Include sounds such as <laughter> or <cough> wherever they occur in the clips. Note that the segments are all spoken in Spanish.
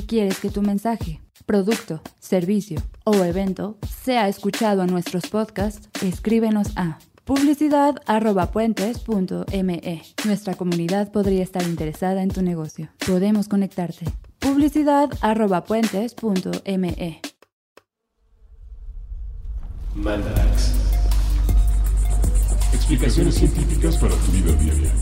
Si quieres que tu mensaje, producto, servicio o evento sea escuchado en nuestros podcasts, escríbenos a publicidad.puentes.me. Nuestra comunidad podría estar interesada en tu negocio. Podemos conectarte. publicidad.puentes.me. Mandarax. Explicaciones científicas para tu vida diaria.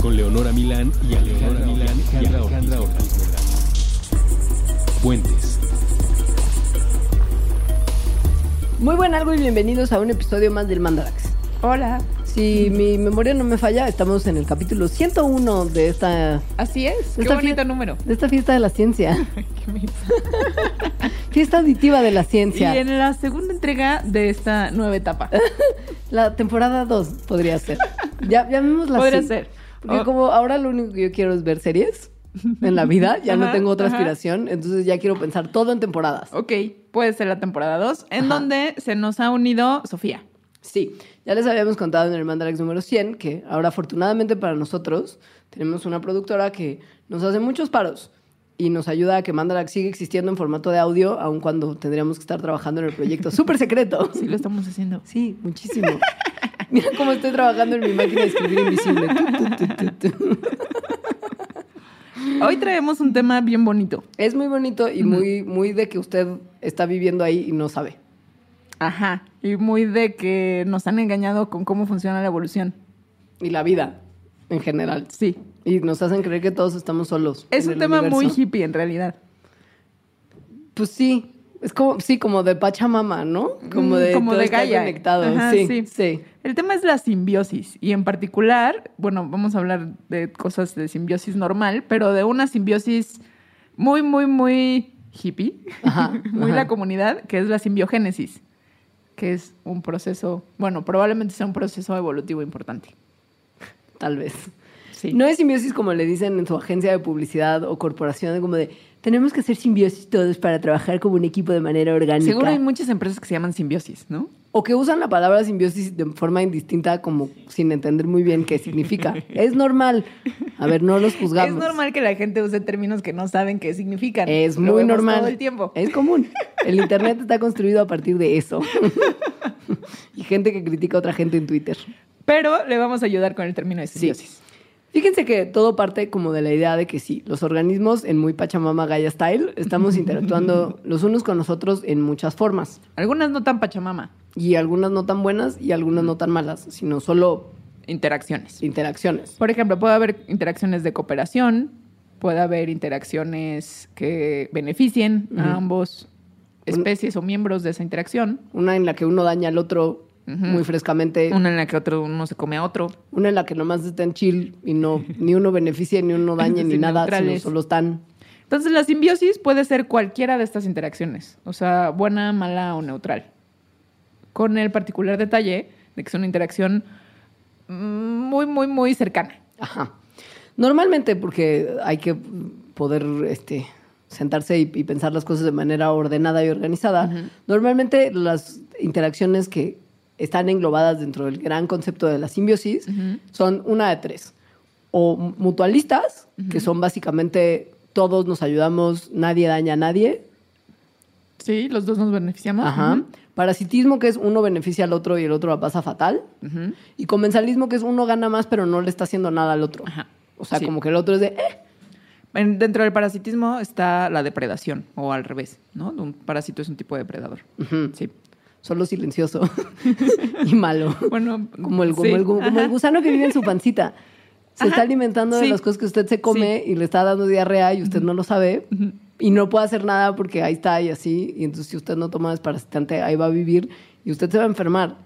Con Leonora Milán y Alejandra Milán y Alejandra Ortiz Medrano. Puentes. Muy buen algo y bienvenidos a un episodio más del Mandarax. Hola. Si mi memoria no me falla, estamos en el capítulo 101 de esta, Así es. Qué Esta bonito fie- número. de esta fiesta de la ciencia. <laughs> Qué <laughs> fiesta auditiva de la Y ciencia. en la segunda entrega de esta nueva etapa. <laughs> La temporada 2 podría ser. Ya, llamémosla Podría así. ser. Porque Oh. como ahora lo único que yo quiero es ver series en la vida, ya no Ajá, tengo otra ajá. aspiración, entonces ya quiero pensar todo en temporadas. Ok, puede ser la temporada 2, en Ajá. donde se nos ha unido Sofía. Sí, ya les habíamos contado en el Mandarax número 100 que ahora afortunadamente para nosotros tenemos una productora que nos hace muchos paros y nos ayuda a que Mandarax siga existiendo en formato de audio, aun cuando tendríamos que estar trabajando en el proyecto <laughs> súper secreto. Sí, lo estamos haciendo. Sí, muchísimo. <laughs> Mira cómo estoy trabajando en mi máquina de escribir invisible. Tu, tu, tu, tu, tu. Hoy traemos un tema bien bonito. Es muy bonito y muy, muy de que usted está viviendo ahí y no sabe. Ajá. Y muy de que nos han engañado con cómo funciona la evolución. Y la vida en general. Sí. Y nos hacen creer que todos estamos solos. Es un tema muy hippie en realidad. Pues sí, es como, sí, como de Pachamama, ¿no? Como de, como todo de está Gaia. conectado. Ajá, sí, sí. sí. El tema es la simbiosis y en particular, bueno, vamos a hablar de cosas de simbiosis normal, pero de una simbiosis muy, muy, muy hippie, Ajá, <laughs> muy ajá. la comunidad, que es la simbiogénesis, que es un proceso, bueno, probablemente sea un proceso evolutivo importante. Tal vez. Sí. No es simbiosis como le dicen en su agencia de publicidad o corporación, como de tenemos que hacer simbiosis todos para trabajar como un equipo de manera orgánica. Seguro hay muchas empresas que se llaman simbiosis, ¿no? O que usan la palabra simbiosis de forma indistinta, como sin entender muy bien qué significa. <laughs> es normal. A ver, no los juzgamos. Es normal que la gente use términos que no saben qué significan. Es Lo muy vemos normal. Todo el tiempo. Es común. El internet está construido a partir de eso. <laughs> y gente que critica a otra gente en Twitter. Pero le vamos a ayudar con el término de simbiosis. Fíjense que todo parte como de la idea de que sí, los organismos en muy Pachamama Gaia Style estamos <laughs> interactuando los unos con los otros en muchas formas. Algunas no tan pachamama, Y algunas no tan buenas y algunas no tan malas, sino solo interacciones. interacciones. Por ejemplo, puede haber interacciones de cooperación, puede haber interacciones que beneficien a ambos especies o miembros de esa interacción. Una en la que uno daña al otro Muy frescamente. Una en la que otro uno se come a otro. Una en la que nomás están chill y no ni uno beneficia, ni uno daña, ni nada, sino solo están. Entonces, la simbiosis puede ser cualquiera de estas interacciones, o sea, buena, mala o neutral. Con el particular detalle de que es una interacción muy, muy, muy cercana. Ajá. Normalmente, porque hay que poder este, sentarse y, y pensar las cosas de manera ordenada y organizada, normalmente las interacciones que están englobadas dentro del gran concepto de la simbiosis son una de tres. O mutualistas, que son básicamente todos nos ayudamos, nadie daña a nadie. Sí, los dos nos beneficiamos. Ajá. Parasitismo, que es uno beneficia al otro y el otro la pasa fatal. Y comensalismo, que es uno gana más, pero no le está haciendo nada al otro. Ajá. O sea, Sí. como que el otro es de, eh, En- dentro del parasitismo está la depredación, o al revés, ¿no? Un parásito es un tipo de depredador. Ujú. Sí. Solo silencioso <laughs> y malo. Bueno, Como el, como, sí, el, gu- como el ajá. gusano que vive en su pancita. Se Ajá, está alimentando de las cosas que usted se come y le está dando diarrea y usted no lo sabe. Y no puede hacer nada porque ahí está y así. Y entonces si usted no toma desparasitante, ahí va a vivir y usted se va a enfermar.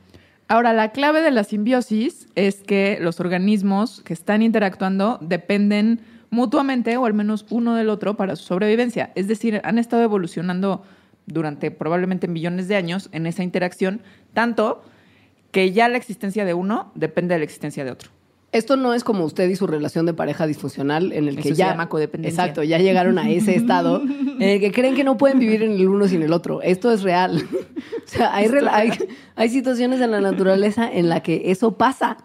Ahora, la clave de la simbiosis es que los organismos que están interactuando dependen mutuamente o al menos uno del otro para su sobrevivencia. Es decir, han estado evolucionando durante probablemente millones de años en esa interacción, tanto que ya la existencia de uno depende de la existencia de otro. Esto no es como usted y su relación de pareja disfuncional en el que se ya llama codependencia. Exacto, ya llegaron a ese <laughs> estado en el que creen que no pueden vivir en el uno sin el otro. Esto es real. <laughs> o sea, hay, hay, situaciones en la naturaleza en la que eso pasa.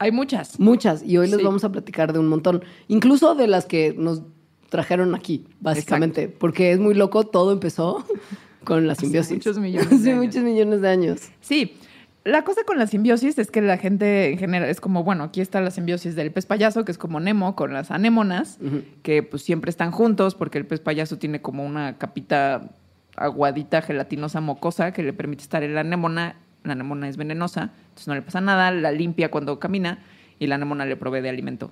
Hay muchas. Muchas. Y hoy les Sí. vamos a platicar de un montón. Incluso de las que nos trajeron aquí, básicamente. Porque es muy loco, todo empezó <laughs> con la simbiosis. muchos <laughs> millones de Hace años. muchos millones de años. Sí. La cosa con la simbiosis es que la gente en general es como, bueno, aquí está la simbiosis del pez payaso, que es como Nemo con las anémonas, que pues siempre están juntos porque el pez payaso tiene como una capita aguadita, gelatinosa, mocosa, que le permite estar en la anémona. La anémona es venenosa, entonces no le pasa nada, la limpia cuando camina y la anémona le provee de alimento.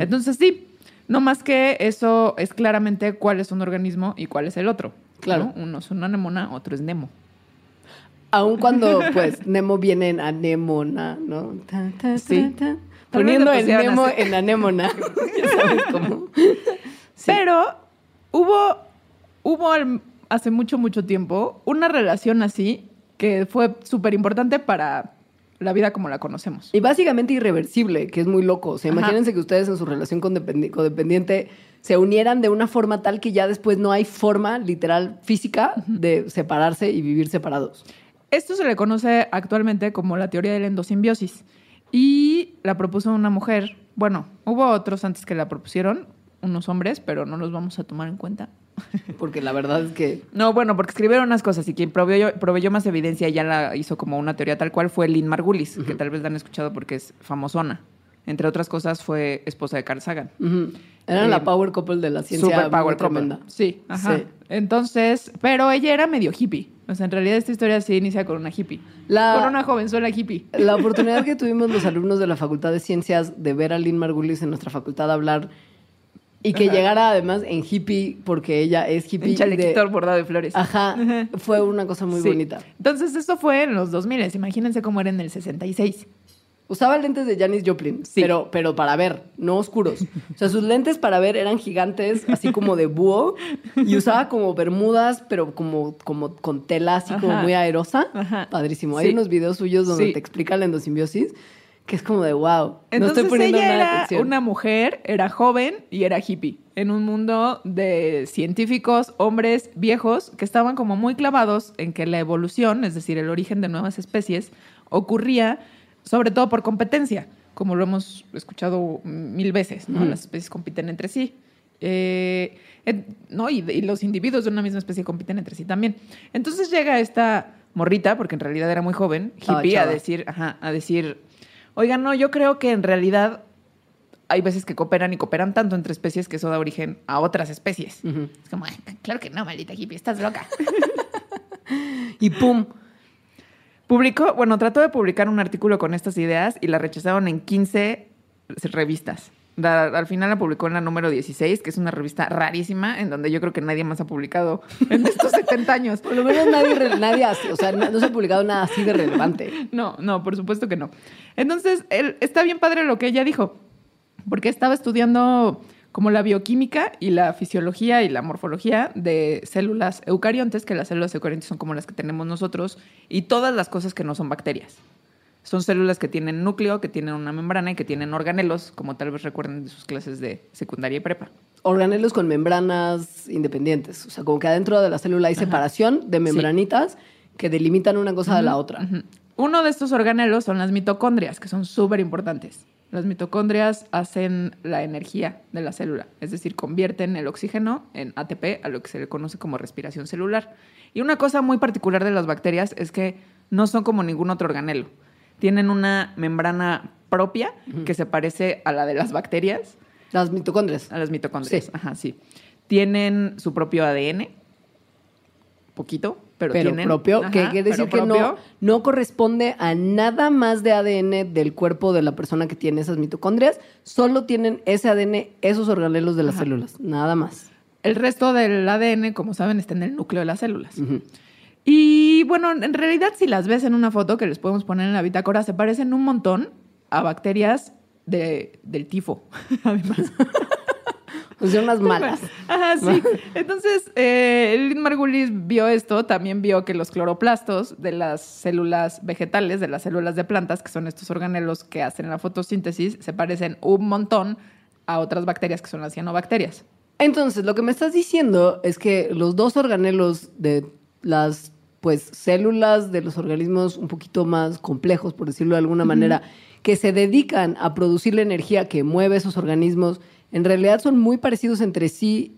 Entonces sí, no más que eso es claramente cuál es un organismo y cuál es el otro. Claro. ¿no? Uno es una anémona, otro es Nemo. Aun cuando, <laughs> pues, Nemo viene en anémona, ¿no? Ta, ta, ta, Sí. Poniendo el Nemo así. en anémona. <laughs> Ya sabes cómo. Sí. <laughs> Pero hubo, hubo hace mucho, mucho tiempo una relación así que fue súper importante para la vida como la conocemos. Y básicamente irreversible, que es muy loco. O sea, Ajá. imagínense que ustedes en su relación condependi- codependiente se unieran de una forma tal que ya después no hay forma literal física de separarse y vivir separados. Esto se le conoce actualmente como la teoría de la endosimbiosis y la propuso una mujer. Bueno, hubo otros antes que la propusieron, unos hombres, pero no los vamos a tomar en cuenta. Porque la verdad es que No, bueno, porque escribieron unas cosas y quien proveyó, proveyó más evidencia y ya la hizo como una teoría tal cual fue Lynn Margulis, que tal vez la han escuchado porque es famosona. Entre otras cosas, fue esposa de Carl Sagan. eran Eh, la power couple de la ciencia. Super power muy couple. tremenda. Sí, ajá. Sí. Entonces, pero ella era medio hippie. O sea, en realidad esta historia sí inicia con una hippie. La- Con una jovenzuela hippie. La oportunidad que tuvimos los alumnos de la Facultad de Ciencias de ver a Lynn Margulis en nuestra facultad hablar y que Ajá. llegara además en hippie, porque ella es hippie. Un chalequito de- bordado de flores. Ajá, fue una cosa muy Sí. bonita. Entonces, esto fue en los 2000. Imagínense cómo era en el 66. Usaba lentes de Janis Joplin, Sí. pero, pero para ver, no oscuros. O sea, sus lentes para ver eran gigantes, así como de búho, y usaba como bermudas, pero como, como con tela así como Ajá. muy aerosa. Ajá. Padrísimo. Hay Sí. unos videos suyos donde te explican la endosimbiosis, que es como de wow. no Entonces estoy poniendo ella nada era atención. una mujer, era joven y era hippie, en un mundo de científicos, hombres viejos, que estaban como muy clavados en que la evolución, es decir, el origen de nuevas especies, ocurría sobre todo por competencia, como lo hemos escuchado mil veces, ¿no? Las especies compiten entre sí. Eh, ¿no? Y, y los individuos de una misma especie compiten entre sí también. Entonces llega esta morrita, porque en realidad era muy joven, hippie, a decir, ajá, a decir, oigan, no, yo creo que en realidad hay veces que cooperan y cooperan tanto entre especies que eso da origen a otras especies. Es como, "Ay, claro que no, maldita hippie, estás loca. <laughs> Y pum. Publicó, bueno, trató de publicar un artículo con estas ideas y la rechazaron en 15 revistas. Al final la publicó en la número 16, que es una revista rarísima, en donde yo creo que nadie más ha publicado <laughs> en estos 70 años. Por lo menos nadie, nadie o sea, no, no se ha publicado nada así de relevante. No, no, por supuesto que no. Entonces, él, está bien padre lo que ella dijo, porque estaba estudiando como la bioquímica y la fisiología y la morfología de células eucariontes, que las células eucariontes son como las que tenemos nosotros, y todas las cosas que no son bacterias. Son células que tienen núcleo, que tienen una membrana y que tienen organelos, como tal vez recuerden de sus clases de secundaria y prepa. Organelos con membranas independientes. O sea, como que adentro de la célula hay separación de membranitas que delimitan una cosa de la otra. Uno de estos organelos son las mitocondrias, que son súper importantes. Las mitocondrias hacen la energía de la célula, es decir, convierten el oxígeno en ATP, a lo que se le conoce como respiración celular. Y una cosa muy particular de las bacterias es que no son como ningún otro organelo. Tienen una membrana propia que se parece a la de las bacterias, Las mitocondrias. a las mitocondrias. Sí. Ajá, sí. Tienen su propio ADN, poquito, pero, pero tienen. propio, que quiere decir que no, no corresponde a nada más de ADN del cuerpo de la persona que tiene esas mitocondrias, solo tienen ese ADN, esos organelos de las Ajá. células, nada más. El resto del ADN, como saben, está en el núcleo de las células. Y bueno, en realidad, si las ves en una foto que les podemos poner en la bitácora, se parecen un montón a bacterias de, del tifo, <laughs> además. O sea, unas malas. Ajá, sí. Entonces, eh, Lynn Margulis vio esto, también vio que los cloroplastos de las células vegetales, de las células de plantas, que son estos organelos que hacen la fotosíntesis, se parecen un montón a otras bacterias que son las cianobacterias. Entonces, lo que me estás diciendo es que los dos organelos de las pues células de los organismos un poquito más complejos, por decirlo de alguna manera, que se dedican a producir la energía que mueve esos organismos, en realidad son muy parecidos entre sí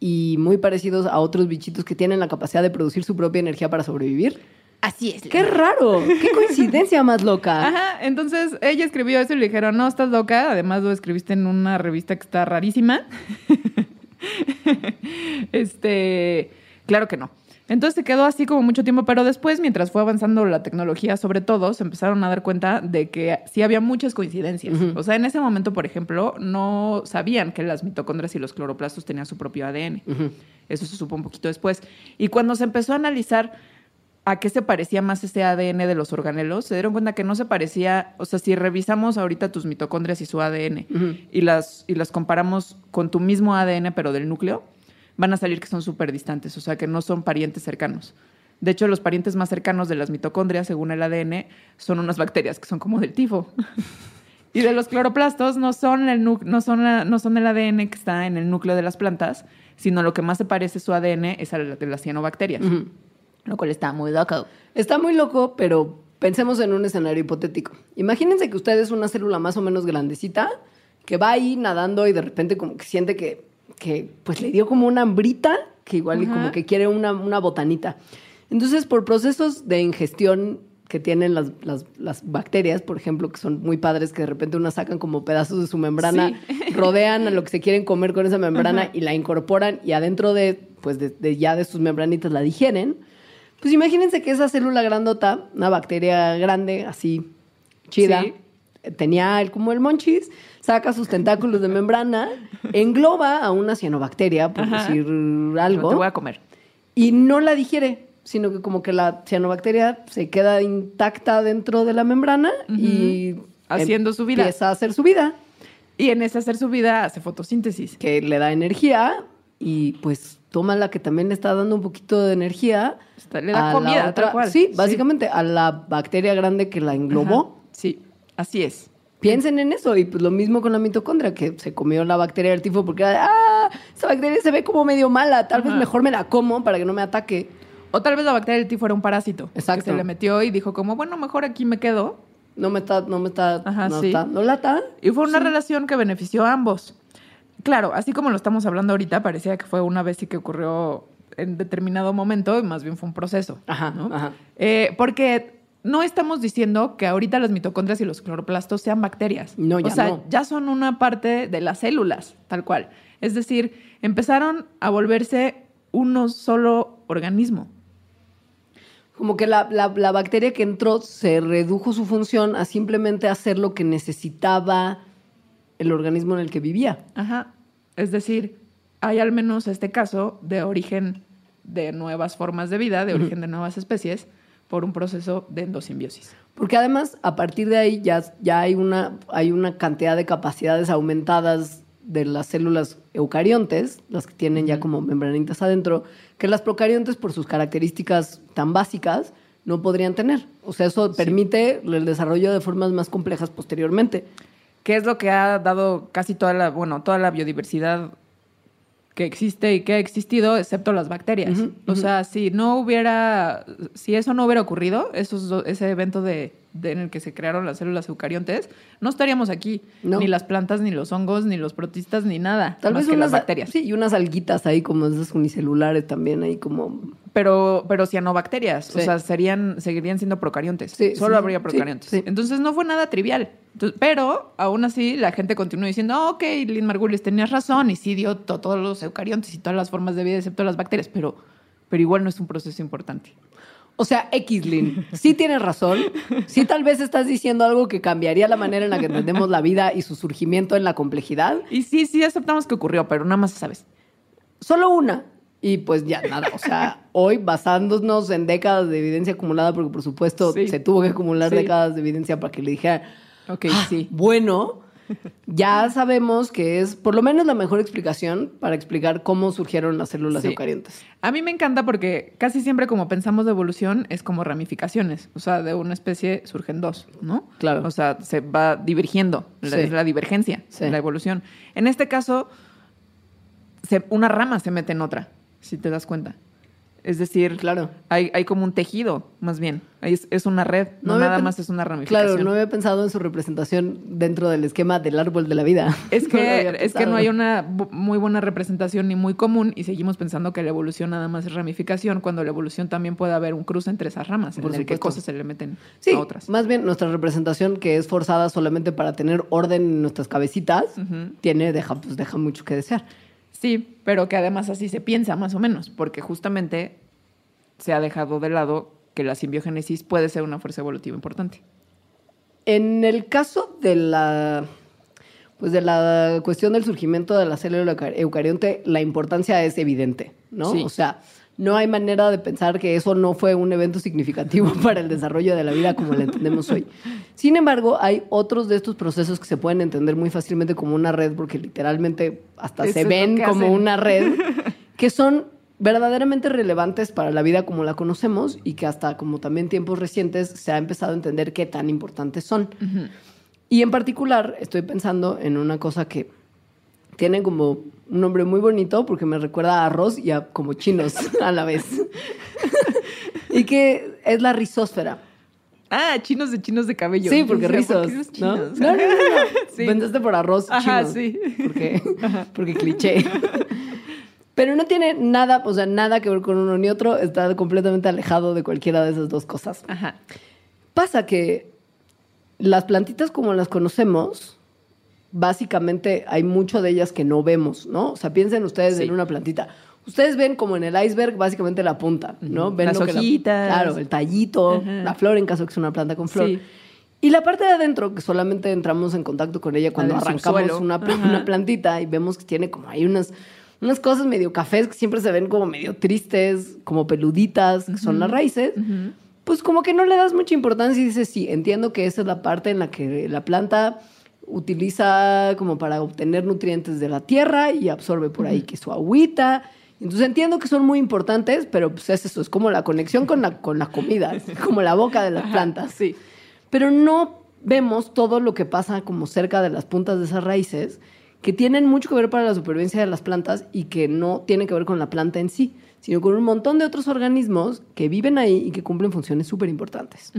y muy parecidos a otros bichitos que tienen la capacidad de producir su propia energía para sobrevivir. Así es. ¡Qué raro! ¡Qué coincidencia más loca! <laughs> Ajá, entonces ella escribió eso y le dijeron, no, estás loca, además lo escribiste en una revista que está rarísima. <laughs> este, claro que no. Entonces se quedó así como mucho tiempo, pero después, mientras fue avanzando la tecnología, sobre todo, se empezaron a dar cuenta de que sí había muchas coincidencias. O sea, en ese momento, por ejemplo, no sabían que las mitocondrias y los cloroplastos tenían su propio ADN. Eso se supo un poquito después. Y cuando se empezó a analizar a qué se parecía más ese ADN de los organelos, se dieron cuenta que no se parecía, o sea, si revisamos ahorita tus mitocondrias y su ADN y, las, y las comparamos con tu mismo ADN, pero del núcleo, van a salir que son súper distantes, o sea, que no son parientes cercanos. De hecho, los parientes más cercanos de las mitocondrias, según el ADN, son unas bacterias que son como del tifo. <laughs> y de los cloroplastos no son, el no, son la- no son el ADN que está en el núcleo de las plantas, sino lo que más se parece su ADN es al de las cianobacterias. Lo cual está muy loco. Está muy loco, pero pensemos en un escenario hipotético. Imagínense que usted es una célula más o menos grandecita que va ahí nadando y de repente como que siente que, que pues le dio como una hambrita, que igual Ajá. como que quiere una, una botanita. Entonces, por procesos de ingestión que tienen las, las- las bacterias, por ejemplo, que son muy padres, que de repente unas sacan como pedazos de su membrana, rodean a lo que se quieren comer con esa membrana y la incorporan y adentro de, pues de, de ya de sus membranitas la digieren. Pues imagínense que esa célula grandota, una bacteria grande, así, chida, Sí. Tenía el- como el monchis, saca sus tentáculos de membrana, engloba a una cianobacteria, por Ajá. decir Pero algo, Te voy a comer. y no la digiere, sino que como que la cianobacteria se queda intacta dentro de la membrana y... Haciendo su vida. Empieza a hacer su vida, Y en ese hacer su vida hace fotosíntesis. que le da energía y pues toma la que también le está dando un poquito de energía. Está- le da a la comida, tal cual. Sí, Sí. básicamente a la bacteria grande que la englobó. Ajá. Sí, así es. Piensen en eso y pues lo mismo con la mitocondria, que se comió la bacteria del tifo porque, ah, esa bacteria se ve como medio mala, tal vez mejor me la como para que no me ataque. O tal vez la bacteria del tifo era un parásito. Exacto. Que se le metió y dijo como, bueno, mejor aquí me quedo. No me está, no me está, Ajá, no sí. está, no lata. Y fue una relación que benefició a ambos. Claro, así como lo estamos hablando ahorita, parecía que fue una vez y que ocurrió en determinado momento, y más bien fue un proceso. Ajá, ¿no? ajá. Eh, porque no estamos diciendo que ahorita las mitocondrias y los cloroplastos sean bacterias. No, ya O sea, no. ya son una parte de las células, tal cual. Es decir, empezaron a volverse uno solo organismo. Como que la, la- la bacteria que entró se redujo su función a simplemente hacer lo que necesitaba el organismo en el que vivía. Ajá. Es decir, hay al menos este caso de origen de nuevas formas de vida, de origen de nuevas especies, por un proceso de endosimbiosis. Porque además, a partir de ahí ya, ya hay, una, hay una cantidad de capacidades aumentadas de las células eucariontes, las que tienen ya como membranitas adentro, que las procariontes, por sus características tan básicas, no podrían tener. O sea, eso permite el desarrollo de formas más complejas posteriormente. que es lo que ha dado casi toda la, bueno, toda la biodiversidad que existe y que ha existido, excepto las bacterias. O sea, si no hubiera, si eso no hubiera ocurrido, esos ese evento de, de- en el que se crearon las células eucariontes, no estaríamos aquí. No. Ni las plantas, ni los hongos, ni los protistas, ni nada. Tal más vez que unas las bacterias. Sí, y unas alguitas ahí como esas unicelulares también ahí como... Pero, pero cianobacterias, o Sí. sea, serían, seguirían siendo procariontes. Sí, Solo sí, habría procariontes. Entonces no fue nada trivial. Entonces, pero aún así la gente continuó diciendo, "Ah, ok, Lynn Margulis, tenías razón, y sí dio to- todos los eucariontes y todas las formas de vida, excepto las bacterias, pero, pero igual no es un proceso importante. O sea, Xlin, sí tienes razón. Sí tal vez estás diciendo algo que cambiaría la manera en la que entendemos la vida y su surgimiento en la complejidad. Y sí, sí aceptamos que ocurrió, pero nada más sabes. Solo una. Y pues ya nada, o sea, hoy basándonos en décadas de evidencia acumulada, porque por supuesto Sí. se tuvo que acumular Sí. décadas de evidencia para que le dijera, Ok, "Ah, sí. bueno, ya sabemos que es por lo menos la mejor explicación para explicar cómo surgieron las células Sí. eucariontes. A mí me encanta porque casi siempre como pensamos de evolución es como ramificaciones. O sea, de una especie surgen dos, ¿no? Claro. O sea, se va divergiendo. La. Es la divergencia, Sí. la evolución. En este caso, se- una rama se mete en otra, si te das cuenta. Es decir, Claro. hay, hay como un tejido, más bien. Es, es una red, no, nada más es una ramificación. Claro, no había pensado en su representación dentro del esquema del árbol de la vida. <laughs> Es No que, había es que no hay una muy buena representación ni muy común y seguimos pensando que la evolución nada más es ramificación cuando la evolución también puede haber un cruce entre esas ramas Por en el que supuesto. cosas se le meten Sí, a otras. más bien nuestra representación que es forzada solamente para tener orden en nuestras cabecitas, tiene, deja, pues deja mucho que desear. Sí, pero que además así se piensa más o menos, porque justamente se ha dejado de lado que la simbiogénesis puede ser una fuerza evolutiva importante. En el caso de la pues de la cuestión del surgimiento de la célula eucar- eucarionte, la importancia es evidente, ¿no? Sí. O sea, no hay manera de pensar que eso no fue un evento significativo <laughs> para el desarrollo de la vida como la entendemos hoy. Sin embargo, hay otros de estos procesos que se pueden entender muy fácilmente como una red, porque literalmente hasta Eso se ven como hacen. una red, <laughs> que son verdaderamente relevantes para la vida como la conocemos y que hasta como también tiempos recientes se ha empezado a entender qué tan importantes son. Y en particular estoy pensando en una cosa que tiene como un nombre muy bonito porque me recuerda a arroz y a como chinos <laughs> a la vez. <laughs> y que es la rizósfera. Ah, chinos de chinos de cabello. Sí, porque ¿por rizos. qué los ¿no? chinos? No, no, no, no. <laughs> Sí. Pensaste por arroz Ajá, chino. sí. Porque, porque cliché. Pero no tiene nada, o sea, nada que ver con uno ni otro. Está completamente alejado de cualquiera de esas dos cosas. Ajá. Pasa que las plantitas como las conocemos, básicamente hay mucho de ellas que no vemos, ¿no? O sea, piensen ustedes Sí. en una plantita. Ustedes ven como en el iceberg básicamente la punta, ¿no? Ven Las lo que la- hojitas. claro, el tallito, la flor en caso que sea una planta con flor. Sí. Y la parte de adentro, que solamente entramos en contacto con ella cuando arrancamos una, una plantita y vemos que tiene como hay unas, unas cosas medio cafés que siempre se ven como medio tristes, como peluditas, que son las raíces pues como que no le das mucha importancia y dices, sí, entiendo que esa es la parte en la que la planta utiliza como para obtener nutrientes de la tierra y absorbe por ahí que su agüita. Entonces entiendo que son muy importantes, pero pues es eso, es como la conexión con la, con la comida, es <laughs> como la boca de las plantas. Sí. Pero no vemos todo lo que pasa como cerca de las puntas de esas raíces, que tienen mucho que ver para la supervivencia de las plantas y que no tienen que ver con la planta en sí, sino con un montón de otros organismos que viven ahí y que cumplen funciones súper importantes.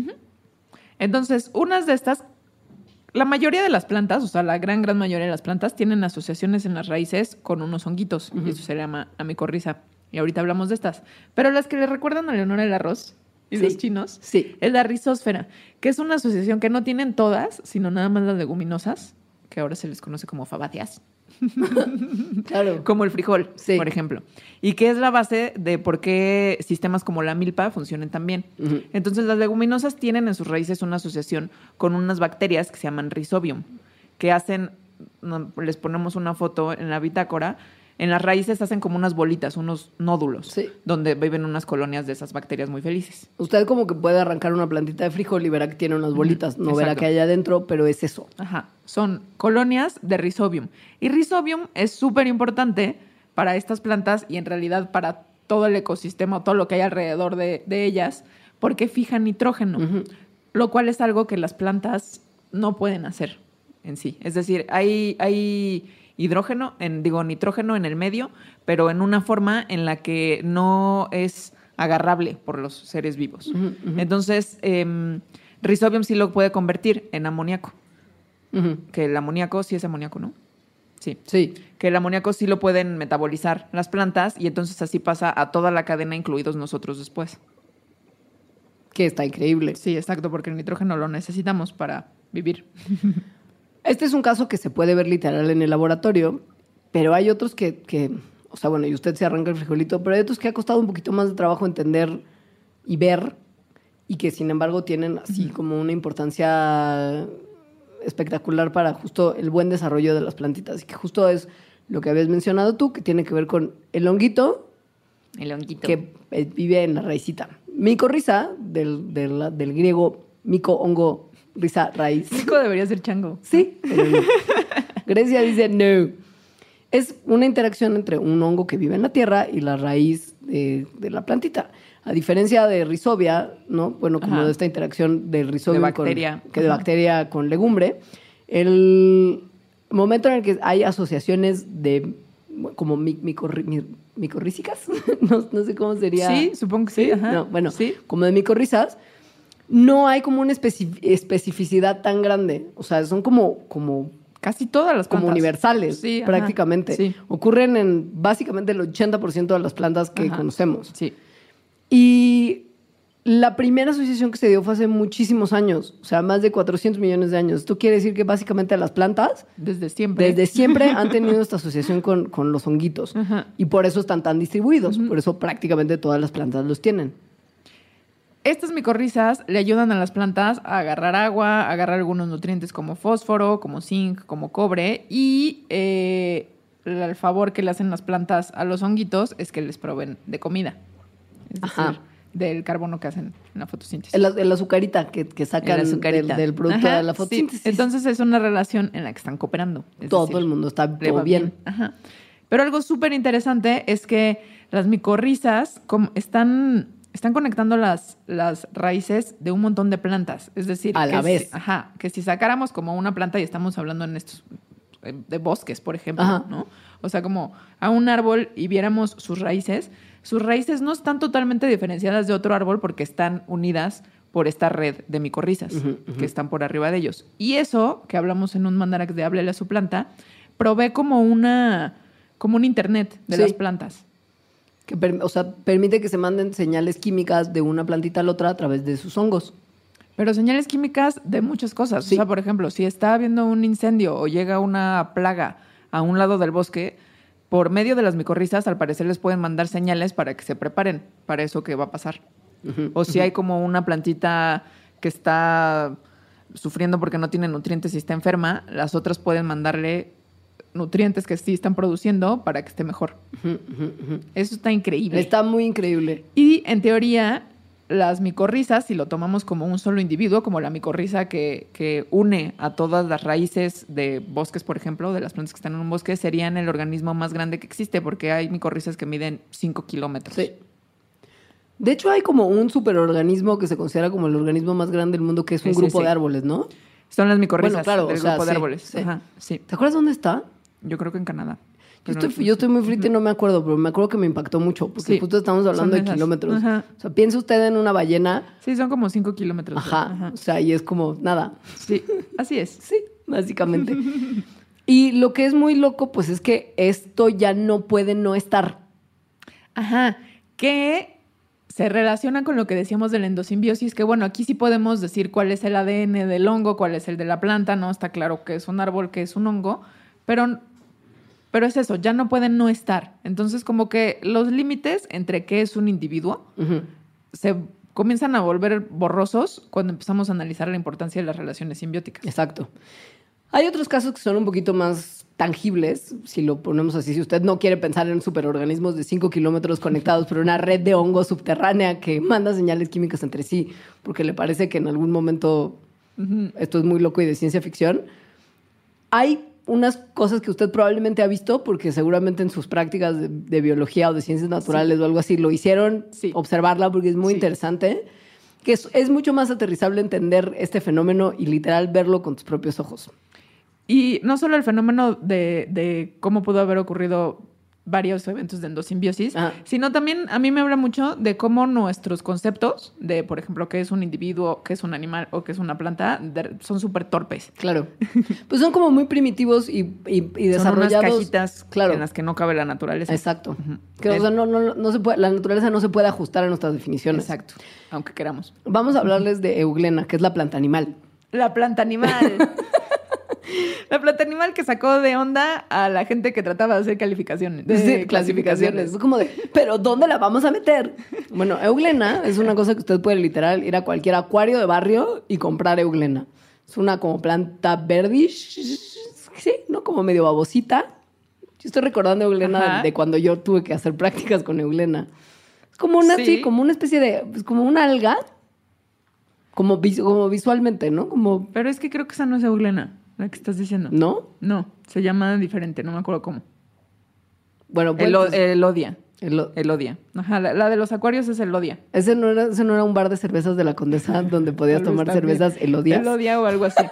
Entonces, unas de estas, la mayoría de las plantas, o sea, la gran, gran mayoría de las plantas tienen asociaciones en las raíces con unos honguitos, y eso se llama amicorriza. Y ahorita hablamos de estas. Pero las que le recuerdan a Leonora el arroz y Sí. los chinos Sí. es la rizósfera, que es una asociación que no tienen todas, sino nada más las leguminosas, que ahora se les conoce como fabáceas. <laughs> Claro. Como el frijol, Sí. por ejemplo. Y que es la base de por qué sistemas como la milpa funcionan tan bien. Entonces, las leguminosas tienen en sus raíces una asociación con unas bacterias que se llaman rhizobium, que hacen, les ponemos una foto en la bitácora, en las raíces hacen como unas bolitas, unos nódulos, Sí. donde viven unas colonias de esas bacterias muy felices. Usted como que puede arrancar una plantita de frijol y verá que tiene unas bolitas. No verá que hay adentro, pero es eso. Ajá, son colonias de rhizobium. Y rhizobium es súper importante para estas plantas y en realidad para todo el ecosistema, todo lo que hay alrededor de, de ellas, porque fijan nitrógeno, lo cual es algo que las plantas no pueden hacer en sí. Es decir, hay, hay hidrógeno, en, digo, nitrógeno en el medio, pero en una forma en la que no es agarrable por los seres vivos. Entonces, em, rhizobium sí lo puede convertir en amoníaco que el amoníaco sí es amoníaco, ¿no? Sí. Sí. Que el amoníaco sí lo pueden metabolizar las plantas y entonces así pasa a toda la cadena, incluidos nosotros después. Que está increíble. Sí, exacto, porque el nitrógeno lo necesitamos para vivir. <laughs> Este es un caso que se puede ver literal en el laboratorio, pero hay otros que, que, o sea, bueno, y usted se arranca el frijolito, pero hay otros que ha costado un poquito más de trabajo entender y ver, y que sin embargo tienen así como una importancia espectacular para justo el buen desarrollo de las plantitas, y que justo es lo que habías mencionado tú, que tiene que ver con el honguito El honguito. que eh, vive en la raicita. Micorriza, del, del, del griego mico, hongo, risa, raíz. Chico debería ser chango. Sí, pero no. Grecia dice no. Es una interacción entre un hongo que vive en la tierra y la raíz de, de la plantita. A diferencia de rizobia, ¿no? Bueno, como Ajá. de esta interacción del rizobio De bacteria. con, que de Ajá. bacteria con legumbre, el momento en el que hay asociaciones de como mi- micorri- mi- micorrísicas, <laughs> no, no sé cómo sería. Sí, supongo que sí. ajá. No, bueno, Sí. como de micorrizas, no hay como una especi- especificidad tan grande. O sea, son como, como, Casi todas las como plantas. universales, Sí, ajá. prácticamente. Sí. Ocurren en básicamente el 80% de las plantas que Ajá. conocemos. Sí. Y la primera asociación que se dio fue hace muchísimos años, o sea, más de 400 millones de años. Esto quiere decir que básicamente las plantas Desde siempre. desde siempre han <laughs> tenido esta asociación con, con los honguitos. Ajá. Y por eso están tan distribuidos. Por eso prácticamente todas las plantas los tienen. Estas micorrizas le ayudan a las plantas a agarrar agua, a agarrar algunos nutrientes como fósforo, como zinc, como cobre. Y eh, el favor que le hacen las plantas a los honguitos es que les proveen de comida. Es decir, Ajá. del carbono que hacen en la fotosíntesis. El, el azucarita que, que sacan El azucarita. Del, del producto Ajá, de la sí. fotosíntesis. Entonces es una relación en la que están cooperando. Es todo decir, el mundo está todo bien. Ajá. Pero algo súper interesante es que las micorrizas están, están conectando las, las raíces de un montón de plantas. Es decir, A que la si- vez. ajá, que si sacáramos como una planta y estamos hablando en estos eh, de bosques, por ejemplo, Ajá. ¿no? O sea, como a un árbol y viéramos sus raíces, sus raíces no están totalmente diferenciadas de otro árbol porque están unidas por esta red de micorrizas que están por arriba de ellos. Y eso, que hablamos en un mandarax de háblele a su planta, provee como una como un internet de Sí. las plantas. Que o sea, permite que se manden señales químicas de una plantita a la otra a través de sus hongos. Pero señales químicas de muchas cosas. Sí. O sea, por ejemplo, si está habiendo un incendio o llega una plaga a un lado del bosque, por medio de las micorrizas, al parecer les pueden mandar señales para que se preparen para eso que va a pasar. O si hay como una plantita que está sufriendo porque no tiene nutrientes y está enferma, las otras pueden mandarle nutrientes que sí están produciendo para que esté mejor. Eso está increíble. Está muy increíble. Y en teoría, las micorrizas, si lo tomamos como un solo individuo, como la micorriza que, que une a todas las raíces de bosques, por ejemplo, de las plantas que están en un bosque, serían el organismo más grande que existe, porque hay micorrizas que miden 5 kilómetros. Sí. De hecho, hay como un superorganismo que se considera como el organismo más grande del mundo, que es un grupo sí. de árboles, ¿no? Son las micorrizas Bueno, claro, del o sea, grupo de árboles. Ajá, sí. ¿Te acuerdas dónde está? Yo creo que en Canadá. Yo estoy, yo estoy muy frita y no me acuerdo, pero me acuerdo que me impactó mucho, porque Sí, justo estamos hablando de kilómetros. Ajá. O sea, piensa usted en una ballena, Sí, son como 5 kilómetros. ajá, o sea, y es como nada. Sí, así es. <laughs> Sí, básicamente. y lo que es muy loco, pues es que esto ya no puede no estar. Ajá, que se relaciona con lo que decíamos de la endosimbiosis, que bueno, aquí sí podemos decir cuál es el ADN del hongo, cuál es el de la planta, ¿no? Está claro que es un árbol, que es un hongo, pero, pero es eso, ya no pueden no estar. Entonces, como que los límites entre qué es un individuo se comienzan a volver borrosos cuando empezamos a analizar la importancia de las relaciones simbióticas. Exacto. Hay otros casos que son un poquito más tangibles, si lo ponemos así. Si usted no quiere pensar en superorganismos de 5 kilómetros conectados por una red de hongos subterránea que manda señales químicas entre sí, porque le parece que en algún momento esto es muy loco y de ciencia ficción, hay unas cosas que usted probablemente ha visto, porque seguramente en sus prácticas de, de biología o de ciencias naturales o algo así lo hicieron, Sí. observarla porque es muy Sí. interesante, que es, es mucho más aterrizable entender este fenómeno y literal verlo con tus propios ojos. Y no solo el fenómeno de, de cómo pudo haber ocurrido varios eventos de endosimbiosis, Ajá. sino también a mí me habla mucho de cómo nuestros conceptos de, por ejemplo, qué es un individuo, qué es un animal o qué es una planta, de- son súper torpes. Claro. Pues son como muy primitivos y, y- y Son unas desarrollados. cajitas claro. en las que no cabe la naturaleza. Exacto. Que, o Es- sea, no, no, no se puede, la naturaleza no se puede ajustar a nuestras definiciones. Exacto, aunque queramos. Vamos a hablarles de Euglena, que es la planta animal. La planta animal. <laughs> la planta animal que sacó de onda a la gente que trataba de hacer calificaciones. De Sí, clasificaciones. Es como de, ¿pero dónde la vamos a meter? Bueno, Euglena es una cosa que usted puede literal ir a cualquier acuario de barrio y comprar Euglena. Es una como planta verdish, sí, ¿no? Como medio babosita. Yo estoy recordando Euglena Ajá. de cuando yo tuve que hacer prácticas con Euglena. Es como una, Sí. sí, como una especie de, pues, como una alga. Como, como visualmente, ¿no? Como, Pero es que creo que esa no es Euglena, la que estás diciendo. ¿no? No, se llama diferente, no me acuerdo cómo. Bueno, El, pues, el odia. El- Elodia. Ajá, la, la de los acuarios es Elodia. ese, no era, ese no era un bar de cervezas de la Condesa <laughs> donde podías tomar también. cervezas Elodia. Elodia o algo así.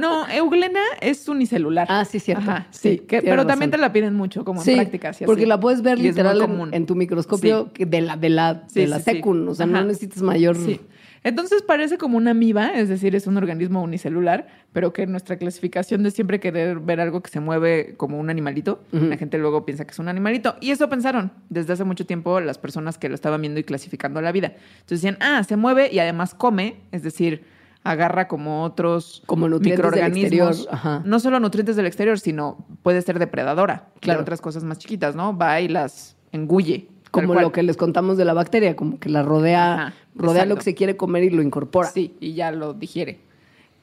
No, Euglena es unicelular. Ah, sí, cierto. Ajá, Sí, sí. que- pero también te la piden mucho, como Sí, en prácticas. y así. porque la puedes ver Y literal en, tu microscopio Sí. de la de la, Sí, de la sí, sí. secun, o sea, Ajá. no necesitas mayor. Sí. Entonces parece como una amiba, es decir, es un organismo unicelular, pero que nuestra clasificación de siempre querer ver algo que se mueve como un animalito, la gente luego piensa que es un animalito. Y eso pensaron desde hace mucho tiempo las personas que lo estaban viendo y clasificando la vida. Entonces decían, ah, se mueve y además come, es decir, agarra como otros Como nutrientes del microorganismos. exterior, ajá. No solo nutrientes del exterior, sino puede ser depredadora Claro. de otras cosas más chiquitas, ¿no? Va y las engulle. Como lo que les contamos de la bacteria, como que la rodea, Ajá, rodea lo que se quiere comer y lo incorpora. Sí, y ya lo digiere.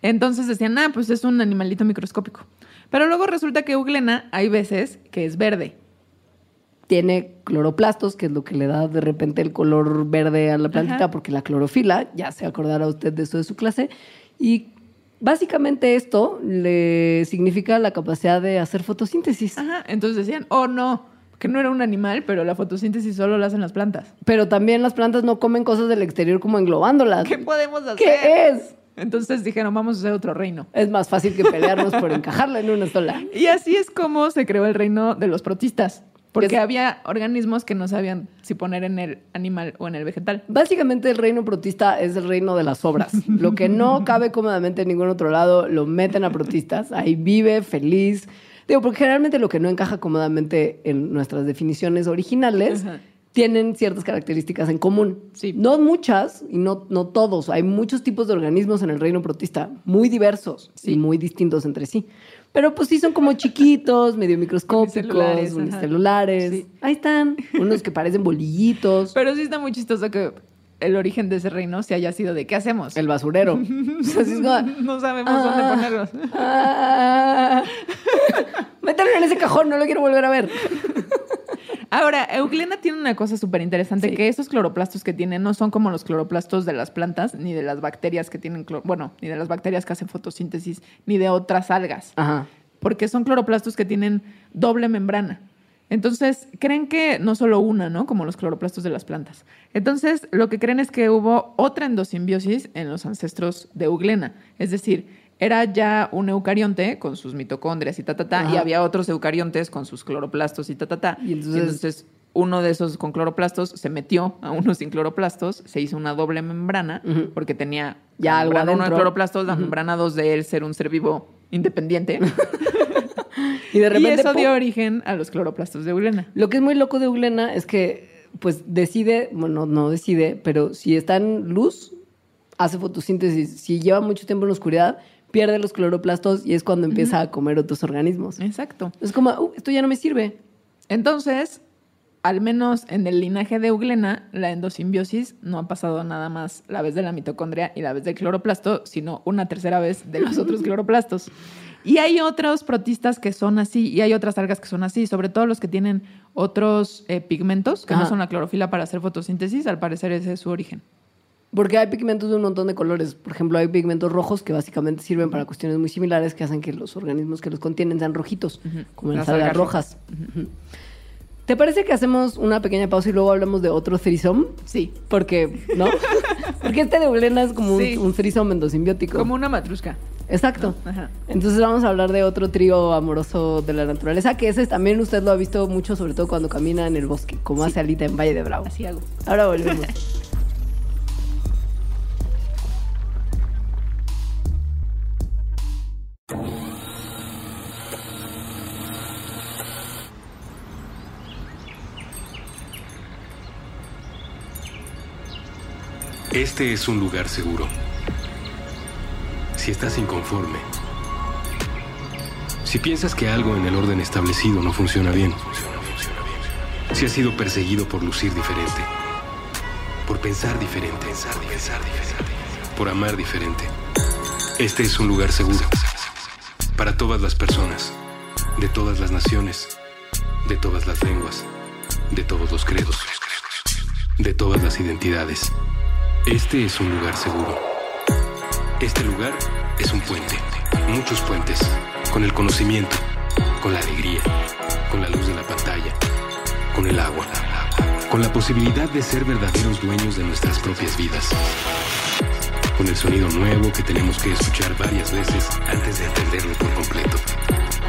Entonces decían, ah, pues es un animalito microscópico. Pero luego resulta que Euglena hay veces que es verde. Tiene cloroplastos, que es lo que le da de repente el color verde a la plantita, Ajá. porque la clorofila, ya se acordará usted de eso de su clase. Y básicamente esto le significa la capacidad de hacer fotosíntesis. Ajá. Entonces decían, oh no, que no era un animal, pero la fotosíntesis solo la hacen las plantas. Pero también las plantas no comen cosas del exterior como englobándolas. ¿Qué podemos hacer? ¿Qué es? Entonces dijeron, vamos a hacer otro reino. Es más fácil que pelearnos por encajarla en una sola. <laughs> Y así es como se creó el reino de los protistas. Porque Es- había organismos que no sabían si poner en el animal o en el vegetal. Básicamente el reino protista es el reino de las obras. Lo que no <laughs> cabe cómodamente en ningún otro lado, lo meten a protistas. Ahí vive, feliz. Digo, porque generalmente lo que no encaja cómodamente en nuestras definiciones originales Ajá. tienen ciertas características en común. Sí. No muchas y no, no todos. Hay muchos tipos de organismos en el reino protista, muy diversos y muy distintos entre sí. Pero pues sí son como chiquitos, medio <laughs> microscópicos, ajá. unicelulares. Sí. Ahí están, unos que parecen bolillitos. Pero sí está muy chistoso que el origen de ese reino se haya sido de ¿qué hacemos? El basurero. <laughs> O sea, así es como, No sabemos Ah. dónde ponerlos. ah, <laughs> mételo en ese cajón, no lo quiero volver a ver. <laughs> Ahora, Euglena tiene una cosa súper interesante, Sí. que esos cloroplastos que tiene no son como los cloroplastos de las plantas, ni de las bacterias que tienen, bueno, ni de las bacterias que hacen fotosíntesis, ni de otras algas, Ajá. porque son cloroplastos que tienen doble membrana. Entonces, creen que no solo una, ¿no? Como los cloroplastos de las plantas. Entonces, lo que creen es que hubo otra endosimbiosis en los ancestros de Euglena. Es decir, era ya un eucarionte con sus mitocondrias y ta, ta, ta, y había otros eucariontes con sus cloroplastos y ta, ta, ta. Y Y entonces- uno de esos con cloroplastos se metió a uno sin cloroplastos, se hizo una doble membrana, porque tenía Ya algo membrana uno de cloroplastos, la membrana dos de él ser un ser vivo independiente. <laughs> Y de repente. y eso dio origen a los cloroplastos de Eulena. Lo que es muy loco de Eulena es que, pues, decide, bueno, no decide, pero si está en luz, hace fotosíntesis. Si lleva mucho tiempo en la oscuridad, pierde los cloroplastos y es cuando empieza a comer otros organismos. Exacto. Es como, "Uh, esto ya no me sirve. Entonces, al menos en el linaje de Euglena, la endosimbiosis no ha pasado nada más la vez de la mitocondria y la vez del cloroplasto, sino una tercera vez de los otros <laughs> cloroplastos. Y hay otros protistas que son así, y hay otras algas que son así, sobre todo los que tienen otros eh, pigmentos, que no son la clorofila para hacer fotosíntesis, al parecer ese es su origen. Porque hay pigmentos de un montón de colores. Por ejemplo, hay pigmentos rojos que básicamente sirven para cuestiones muy similares que hacen que los organismos que los contienen sean rojitos, como las, Las algas algas rojas. ¿Te parece que hacemos una pequeña pausa y luego hablamos de otro threesome? Sí, Porque, ¿no? <laughs> Porque este de Eulena es como un- Sí. un, threesome endosimbiótico. como una matrusca. Exacto. Ajá. Entonces vamos a hablar de otro trío amoroso de la naturaleza, que ese también usted lo ha visto mucho, sobre todo cuando camina en el bosque, como hace Alita en Valle de Bravo. Así hago. Ahora volvemos. <laughs> <laughs> Este es un lugar seguro. Si estás inconforme, si piensas que algo en el orden establecido no funciona bien, si has sido perseguido por lucir diferente, por pensar diferente, por amar diferente, este es un lugar seguro para todas las personas, de todas las naciones, de todas las lenguas, de todos los credos, de todas las identidades. Este es un lugar seguro. Este lugar es un puente, muchos puentes, con el conocimiento, con la alegría, con la luz de la pantalla, con el agua. con la posibilidad de ser verdaderos dueños de nuestras propias vidas. Con el sonido nuevo que tenemos que escuchar varias veces antes de entenderlo por completo.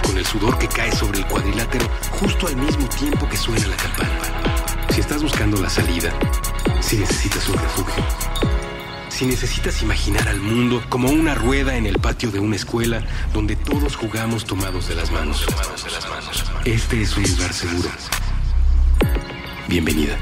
Con el sudor que cae sobre el cuadrilátero justo al mismo tiempo que suena la campana. Si estás buscando la salida, si necesitas un refugio, si necesitas imaginar al mundo como una rueda en el patio de una escuela donde todos jugamos tomados de las manos. Este es un lugar seguro. Bienvenida.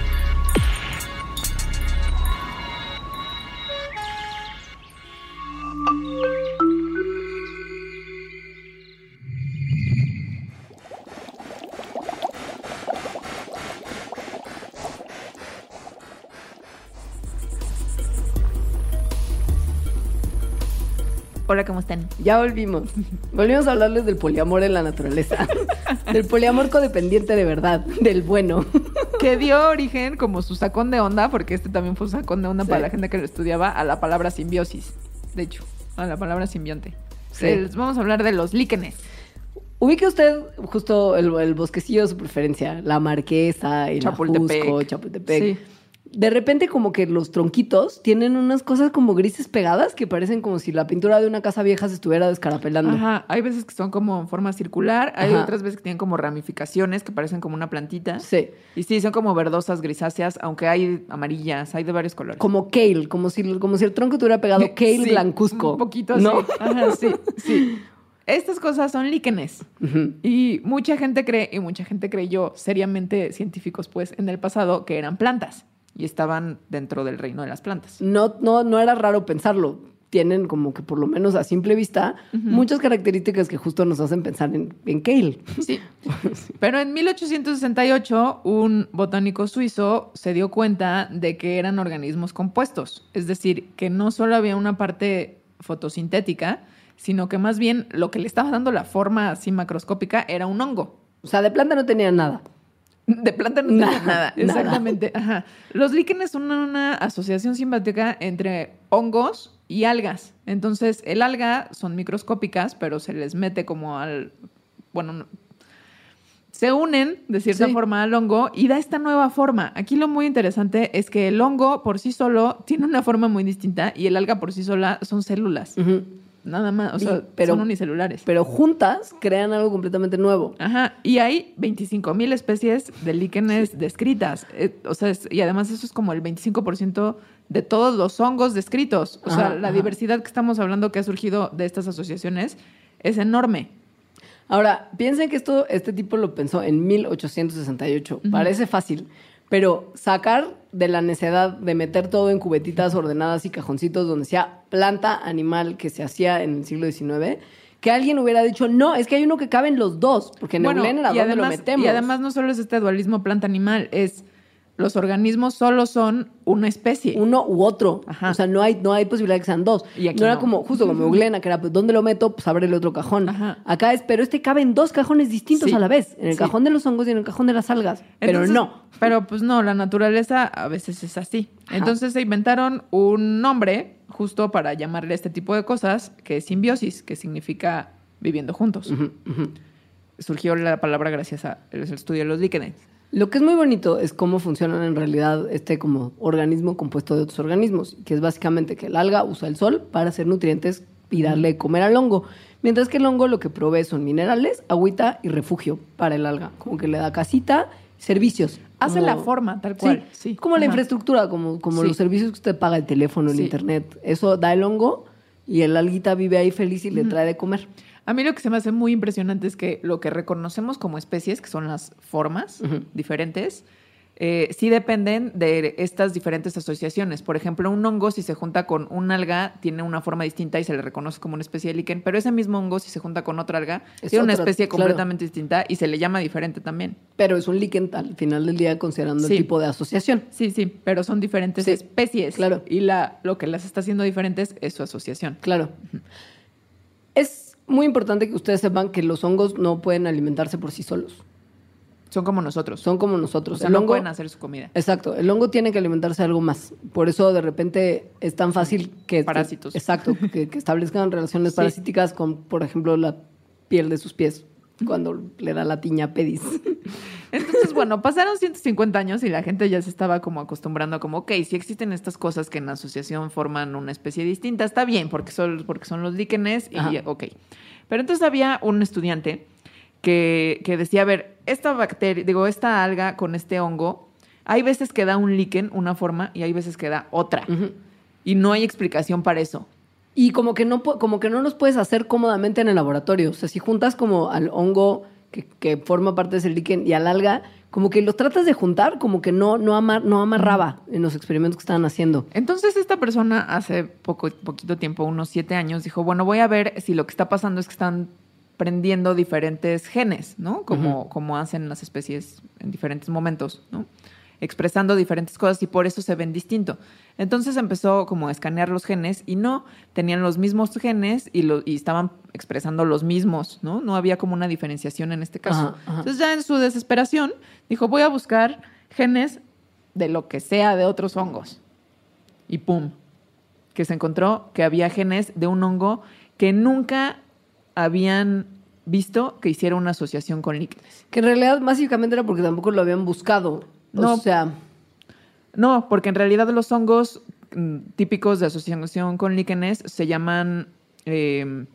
Hola, ¿cómo están? Ya volvimos. Volvimos a hablarles del poliamor en la naturaleza. <laughs> del poliamor codependiente de verdad, del bueno. Que dio origen como su sacón de onda, porque este también fue un sacón de onda Sí. para la gente que lo estudiaba, a la palabra simbiosis. De hecho, a la palabra simbionte. Sí. Les vamos a hablar de los líquenes. Ubique usted justo el, el bosquecillo de su preferencia, la Marquesa, el Chapultepec. Ajusco, Chapultepec. Sí. De repente como que los tronquitos tienen unas cosas como grises pegadas que parecen como si la pintura de una casa vieja se estuviera descarapelando. Ajá, hay veces que son como en forma circular, hay Ajá. otras veces que tienen como ramificaciones que parecen como una plantita. Sí. Y sí, son como verdosas, grisáceas, aunque hay amarillas, hay de varios colores. Como kale, como si, como si el tronco tuviera pegado <laughs> kale Sí, blancuzco. Un poquito así. ¿no? Ajá, sí, sí. Estas cosas son líquenes. Y mucha gente cree, y mucha gente creyó, seriamente científicos, pues, en el pasado, que eran plantas y estaban dentro del reino de las plantas. No, no, no era raro pensarlo. Tienen como que por lo menos a simple vista muchas características que justo nos hacen pensar en, en kale. Sí. <laughs> Pero en 1868, un botánico suizo se dio cuenta de que eran organismos compuestos. Es decir, que no solo había una parte fotosintética, sino que más bien lo que le estaba dando la forma así macroscópica era un hongo. O sea, de planta no tenía nada. De planta no Nada, nada. nada. Exactamente. Ajá. Los líquenes son una asociación simbiótica entre hongos y algas. Entonces, el alga son microscópicas, pero se les mete como al. Bueno, no- se unen de cierta Sí. forma al hongo y da esta nueva forma. Aquí lo muy interesante es que el hongo por sí solo tiene una forma muy distinta y el alga por sí sola son células. Ujú. Nada más. O sea, pero- son unicelulares. Pero juntas crean algo completamente nuevo. Ajá, y hay 25 mil especies de líquenes descritas. Eh, o sea, es- y además eso es como el 25% de todos los hongos descritos. O sea, la ajá. diversidad que estamos hablando que ha surgido de estas asociaciones es enorme. Ahora, piensen que esto, este tipo lo pensó en 1868. Parece fácil, pero sacar de la necedad de meter todo en cubetitas ordenadas y cajoncitos donde sea planta, animal, que se hacía en el siglo XIX, que alguien hubiera dicho, no, es que hay uno que caben los dos, porque Neulen era y donde lo metemos. y además no solo es este dualismo planta-animal, es los organismos solo son una especie. uno u otro. Ajá. O sea, no hay, no hay posibilidad de que sean dos. Y aquí no era como, justo como Euglena, que era, pues, ¿dónde lo meto? Pues abre el otro cajón. Ajá. Acá es, pero este cabe en dos cajones distintos Sí. a la vez. En el Sí. cajón de los hongos y en el cajón de las algas. pero no. Pero pues no, la naturaleza a veces es así. Ajá. Entonces se inventaron un nombre justo para llamarle a este tipo de cosas, que es simbiosis, que significa viviendo juntos. Ujú. Surgió la palabra gracias al estudio de los líquenes. Lo que es muy bonito es cómo funcionan en realidad este como organismo compuesto de otros organismos, que es básicamente que el alga usa el sol para hacer nutrientes y darle de comer al hongo, mientras que el hongo lo que provee son minerales, agüita y refugio para el alga, como que le da casita, servicios. Hace como- la forma, tal cual. Sí. como la infraestructura, como, como Sí. los servicios que usted paga, el teléfono, el Sí. internet. Eso da el hongo y el alguita vive ahí feliz y le trae de comer. A mí lo que se me hace muy impresionante es que lo que reconocemos como especies, que son las formas diferentes, eh, sí dependen de estas diferentes asociaciones. Por ejemplo, un hongo, si se junta con un alga, tiene una forma distinta y se le reconoce como una especie de líquen, pero ese mismo hongo, si se junta con otra alga, Es tiene una especie claro. completamente distinta y se le llama diferente también. Pero es un líquen al final del día considerando Sí. el tipo de asociación. Sí, sí, pero son diferentes Sí, especies. claro. Y la, lo que las está haciendo diferentes es su asociación. Claro. Es muy importante que ustedes sepan que los hongos no pueden alimentarse por sí solos. Son como nosotros. Son como nosotros. o sea, el no hongo, pueden hacer su comida. Exacto. El hongo tiene que alimentarse de algo más. Por eso de repente es tan fácil que... Parásitos. Exacto. Que, que establezcan relaciones Sí. parasíticas con, por ejemplo, la piel de sus pies. Cuando le da la tiña a Pedis. <laughs> Entonces, bueno, pasaron 150 años y la gente ya se estaba como acostumbrando a como, ok, si existen estas cosas que en la asociación forman una especie distinta, está bien, porque son, porque son los líquenes y Ajá. ok. Pero entonces había un estudiante que, que decía, a ver, esta bacteria, digo, esta alga con este hongo, hay veces que da un líquen, una forma, y hay veces que da otra. Y no hay explicación para eso. Y como que no como que no los puedes hacer cómodamente en el laboratorio. O sea, si juntas como al hongo que, que forma parte de ese líquen y al alga, como que los tratas de juntar, como que no, no, amar- no amarraba en los experimentos que estaban haciendo. Entonces esta persona hace poco, poquito tiempo, unos siete años, dijo, bueno, voy a ver si lo que está pasando es que están prendiendo diferentes genes, ¿no? Como, como hacen las especies en diferentes momentos, ¿no? Expresando diferentes cosas y por eso se ven distinto. Entonces empezó como a escanear los genes y no, tenían los mismos genes y, lo, y estaban expresando los mismos, ¿no? No había como una diferenciación en este caso. Ajá, ajá. Entonces ya en su desesperación dijo, voy a buscar genes de lo que sea de otros hongos. Y pum, que se encontró que había genes de un hongo que nunca habían visto que hiciera una asociación con líquenes. Que en realidad básicamente era porque tampoco lo habían buscado. No. O sea, No, porque en realidad los hongos mm, típicos de asociación con líquenes se llaman eh,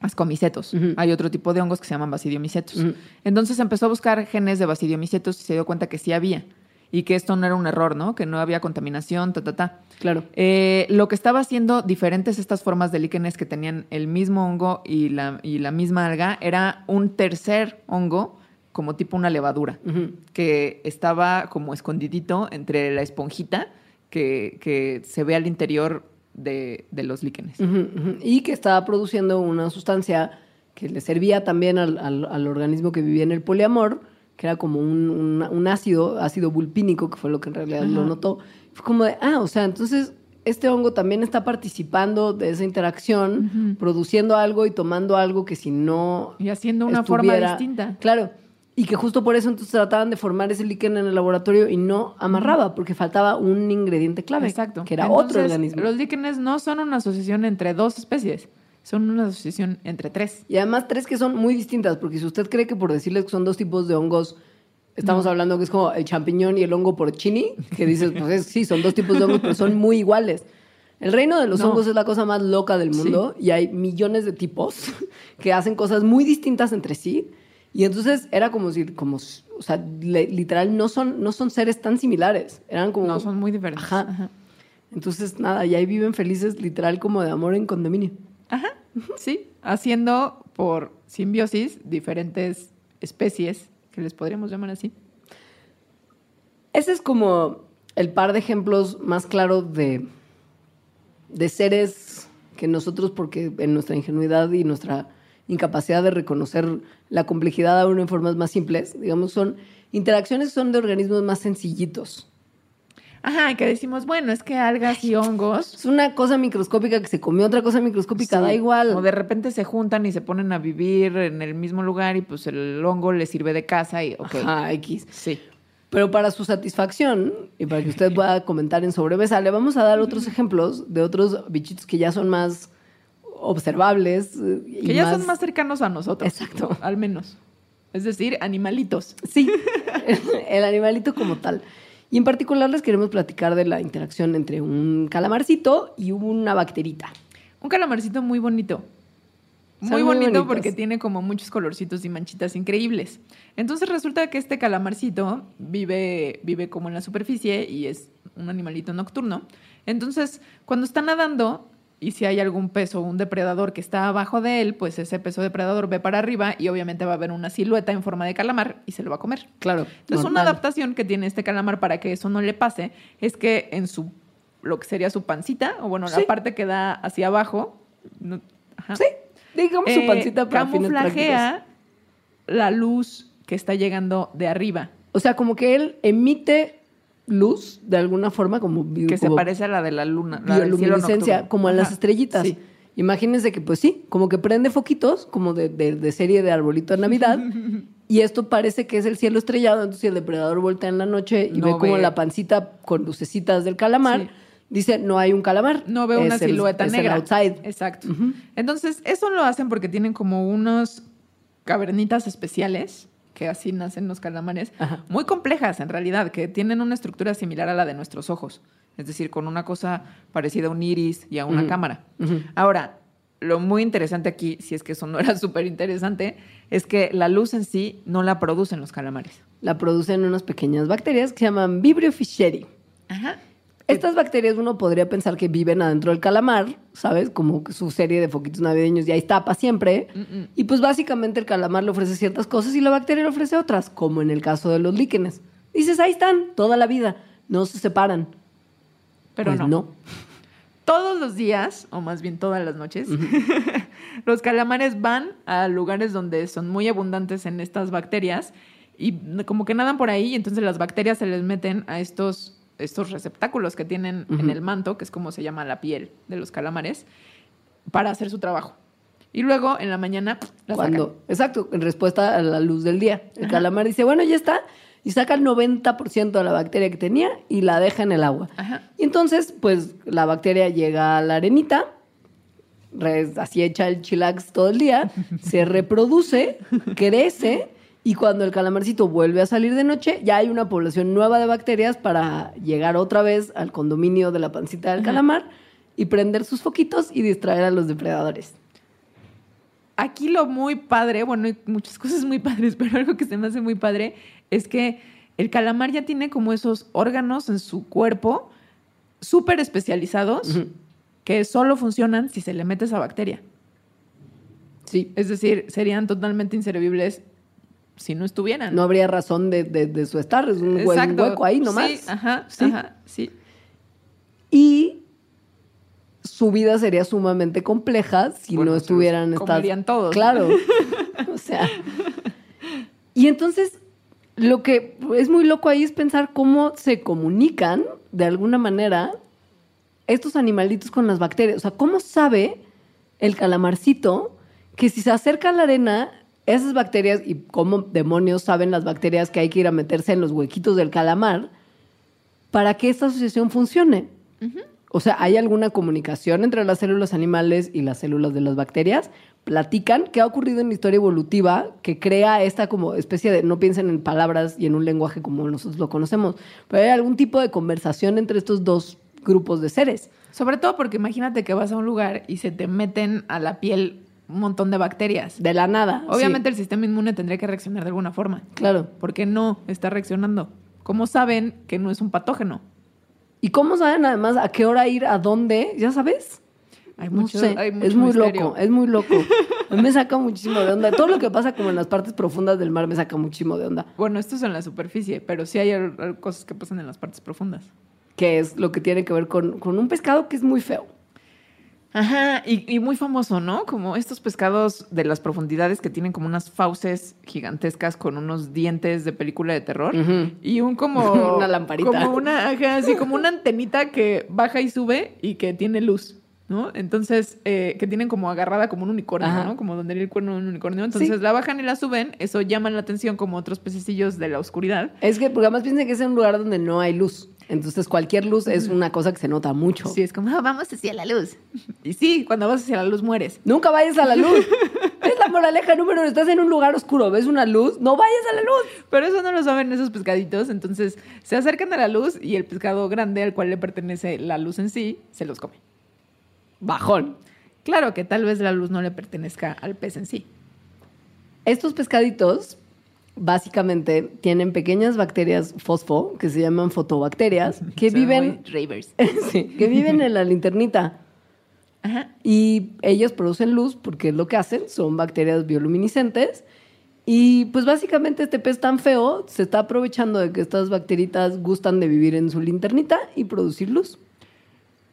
ascomicetos. Hay otro tipo de hongos que se llaman basidiomicetos. Entonces empezó a buscar genes de basidiomicetos y se dio cuenta que sí había. Y que esto no era un error, ¿no? Que no había contaminación, ta, ta, ta. claro. Eh, lo que estaba haciendo diferentes estas formas de líquenes que tenían el mismo hongo y la, y la misma alga era un tercer hongo, como tipo una levadura, que estaba como escondidito entre la esponjita que, que se ve al interior de, de los líquenes. Y que estaba produciendo una sustancia que le servía también al, al- al organismo que vivía en el poliamor, que era como un, un- un ácido, ácido bulpínico, que fue lo que en realidad lo notó. Fue como de, ah, o sea, entonces este hongo también está participando de esa interacción, produciendo algo y tomando algo que si no Y haciendo una forma distinta. Claro. Y que justo por eso entonces trataban de formar ese líquen en el laboratorio y no amarraba, porque faltaba un ingrediente clave, Exacto. que era otro Entonces, organismo. Los líquenes no son una asociación entre dos especies, son una asociación entre tres. Y además tres que son muy distintas, porque si usted cree que por decirles que son dos tipos de hongos, estamos hablando que es como el champiñón y el hongo porcini, que dices, pues es- sí, son dos tipos de hongos, pero son muy iguales. El reino de los No. hongos es la cosa más loca del mundo y hay millones de tipos <laughs> que hacen cosas muy distintas entre sí. Y entonces era como si, como, o sea, le- literal, no son, no son seres tan similares. Eran como... No, son muy diferentes. Ajá. Ajá. Entonces, nada, y ahí viven felices, literal, como de amor en condominio. Ajá, sí, haciendo por simbiosis diferentes especies, que les podríamos llamar así. Ese es como el par de ejemplos más claros de, de seres que nosotros, porque en nuestra ingenuidad y nuestra incapacidad de reconocer la complejidad aún en formas más simples, digamos, son interacciones son de organismos más sencillitos. Ajá, que decimos, bueno, es que algas y hongos. Es una cosa microscópica que se comió otra cosa microscópica, sí, da igual. O de repente se juntan y se ponen a vivir en el mismo lugar y pues el hongo les sirve de casa y ok. Ajá, X. Sí. Pero para su satisfacción y para que usted pueda comentar en sobremesa, le vamos a dar otros ejemplos de otros bichitos que ya son más observables. eh, y Que ya son más cercanos a nosotros. Exacto. Al menos. Es decir, animalitos. Sí, <laughs> el animalito como tal. Y en particular les queremos platicar de la interacción entre un calamarcito y una bacterita. Un calamarcito muy bonito. Muy muy bonito bonitos. porque tiene como muchos colorcitos y manchitas increíbles. Entonces resulta que este calamarcito vive, vive como en la superficie y es un animalito nocturno. Entonces, cuando está nadando y si hay algún peso un depredador que está abajo de él, pues ese peso depredador ve para arriba y obviamente va a haber una silueta en forma de calamar y se lo va a comer. Claro. Entonces, una adaptación que tiene este calamar para que eso no le pase es que en su lo que sería su pancita, o bueno, Sí. la parte que da hacia abajo, no- ajá, Sí, digamos su eh, pancita para camuflajea la luz que está llegando de arriba, O sea, como que él emite luz de alguna forma, como que se como parece a la de la luna, la bioluminiscencia, como a las estrellitas. sí. Imagínense que, pues sí, como que prende foquitos, como de, de- de serie de arbolito de Navidad, <laughs> y esto parece que es el cielo estrellado, entonces si el depredador voltea en la noche y No ve como la pancita con lucecitas del calamar, Sí. dice, no hay un calamar. No veo una el- silueta es el negra. outside. Exacto. Entonces, eso lo hacen porque tienen como unos cavernitas especiales, que así nacen los calamares, Ajá. muy complejas en realidad, que tienen una estructura similar a la de nuestros ojos. Es decir, con una cosa parecida a un iris y a una cámara. Ahora, lo muy interesante aquí, si es que eso no era <laughs> súper interesante, es que la luz en sí no la producen los calamares. La producen unas pequeñas bacterias que se llaman Vibrio fischeri. Ajá. Estas bacterias uno podría pensar que viven adentro del calamar, ¿sabes? Como su serie de foquitos navideños y ahí está para siempre. Y pues básicamente el calamar le ofrece ciertas cosas y la bacteria le ofrece otras, como en el caso de los líquenes. Dices, ahí están, toda la vida, no se separan. Pero Pues no. no. <laughs> Todos los días, o más bien todas las noches, <laughs> los calamares van a lugares donde son muy abundantes en estas bacterias y como que nadan por ahí y entonces las bacterias se les meten a estos, estos receptáculos que tienen en el manto, que es como se llama la piel de los calamares, para hacer su trabajo. Y luego en la mañana la Cuando, sacan. exacto, en respuesta a la luz del día. El calamar dice, bueno, ya está, y saca el 90% de la bacteria que tenía y la deja en el agua. Ajá. Y entonces, pues la bacteria llega a la arenita, re- así echa el chilax todo el día, se reproduce, <laughs> crece, y cuando el calamarcito vuelve a salir de noche, ya hay una población nueva de bacterias para llegar otra vez al condominio de la pancita del Ajá. calamar y prender sus foquitos y distraer a los depredadores. Aquí lo muy padre, bueno, hay muchas <laughs> cosas muy padres, pero algo que se me hace muy padre es que el calamar ya tiene como esos órganos en su cuerpo súper especializados Ujú. que solo funcionan si se le mete esa bacteria. Sí. Es decir, serían totalmente inservibles si no estuvieran. No habría razón de, de- de su estar, es un, hueco ahí nomás. Sí, ajá, Sí. ajá, sí. Y su vida sería sumamente compleja si Bueno, no se estuvieran estas. comerían todos. Claro. <laughs> o sea. Y entonces, lo que es muy loco ahí es pensar cómo se comunican de alguna manera estos animalitos con las bacterias. O sea, ¿cómo sabe el calamarcito que si se acerca a la arena, esas bacterias, y cómo demonios saben las bacterias que hay que ir a meterse en los huequitos del calamar, para que esta asociación funcione? O sea, ¿hay alguna comunicación entre las células animales y las células de las bacterias? Platican qué ha ocurrido en la historia evolutiva que crea esta como especie de, no piensen en palabras y en un lenguaje como nosotros lo conocemos, pero hay algún tipo de conversación entre estos dos grupos de seres. Sobre todo porque imagínate que vas a un lugar y se te meten a la piel un montón de bacterias. De la nada. Obviamente sí, el sistema inmune tendría que reaccionar de alguna forma. claro. ¿Por qué no está reaccionando? ¿Cómo saben que no es un patógeno? ¿Y cómo saben además a qué hora ir, a dónde? ¿Ya sabes? Hay No mucho, sé, hay mucho es muy misterio. loco, es muy loco. <laughs> A mí me saca muchísimo de onda. Todo lo que pasa como en las partes profundas del mar me saca muchísimo de onda. Bueno, esto es en la superficie, pero sí hay cosas que pasan en las partes profundas. Que es lo que tiene que ver con, con un pescado que es muy feo. Ajá, y, y muy famoso, ¿no? Como estos pescados de las profundidades que tienen como unas fauces gigantescas con unos dientes de película de terror y un como <laughs> Una lamparita. como una, ajá, así como una antenita que baja y sube y que tiene luz, ¿no? Entonces eh, que tienen como agarrada como un unicornio, Ajá. ¿no? Como donde el cuerno de un unicornio. Entonces Sí. la bajan y la suben, eso llama la atención como otros pececillos de la oscuridad. Es que, porque además piensen que es un lugar donde no hay luz. Entonces, cualquier luz es una cosa que se nota mucho. Sí, es como "Ah, vamos hacia la luz. Y sí, cuando vas hacia la luz mueres. Nunca vayas a la luz. <laughs> es la moraleja número uno. Estás en un lugar oscuro, ves una luz, no vayas a la luz. Pero eso no lo saben esos pescaditos, entonces se acercan a la luz y el pescado grande al cual le pertenece la luz en sí se los come. Bajón. Claro que tal vez la luz no le pertenezca al pez en sí. Estos pescaditos básicamente tienen pequeñas bacterias fosfo que se llaman fotobacterias <laughs> que Son viven <laughs> sí, que viven en la linternita Ajá. y ellas producen luz porque es lo que hacen, son bacterias bioluminiscentes y pues básicamente este pez tan feo se está aprovechando de que estas bacteritas gustan de vivir en su linternita y producir luz.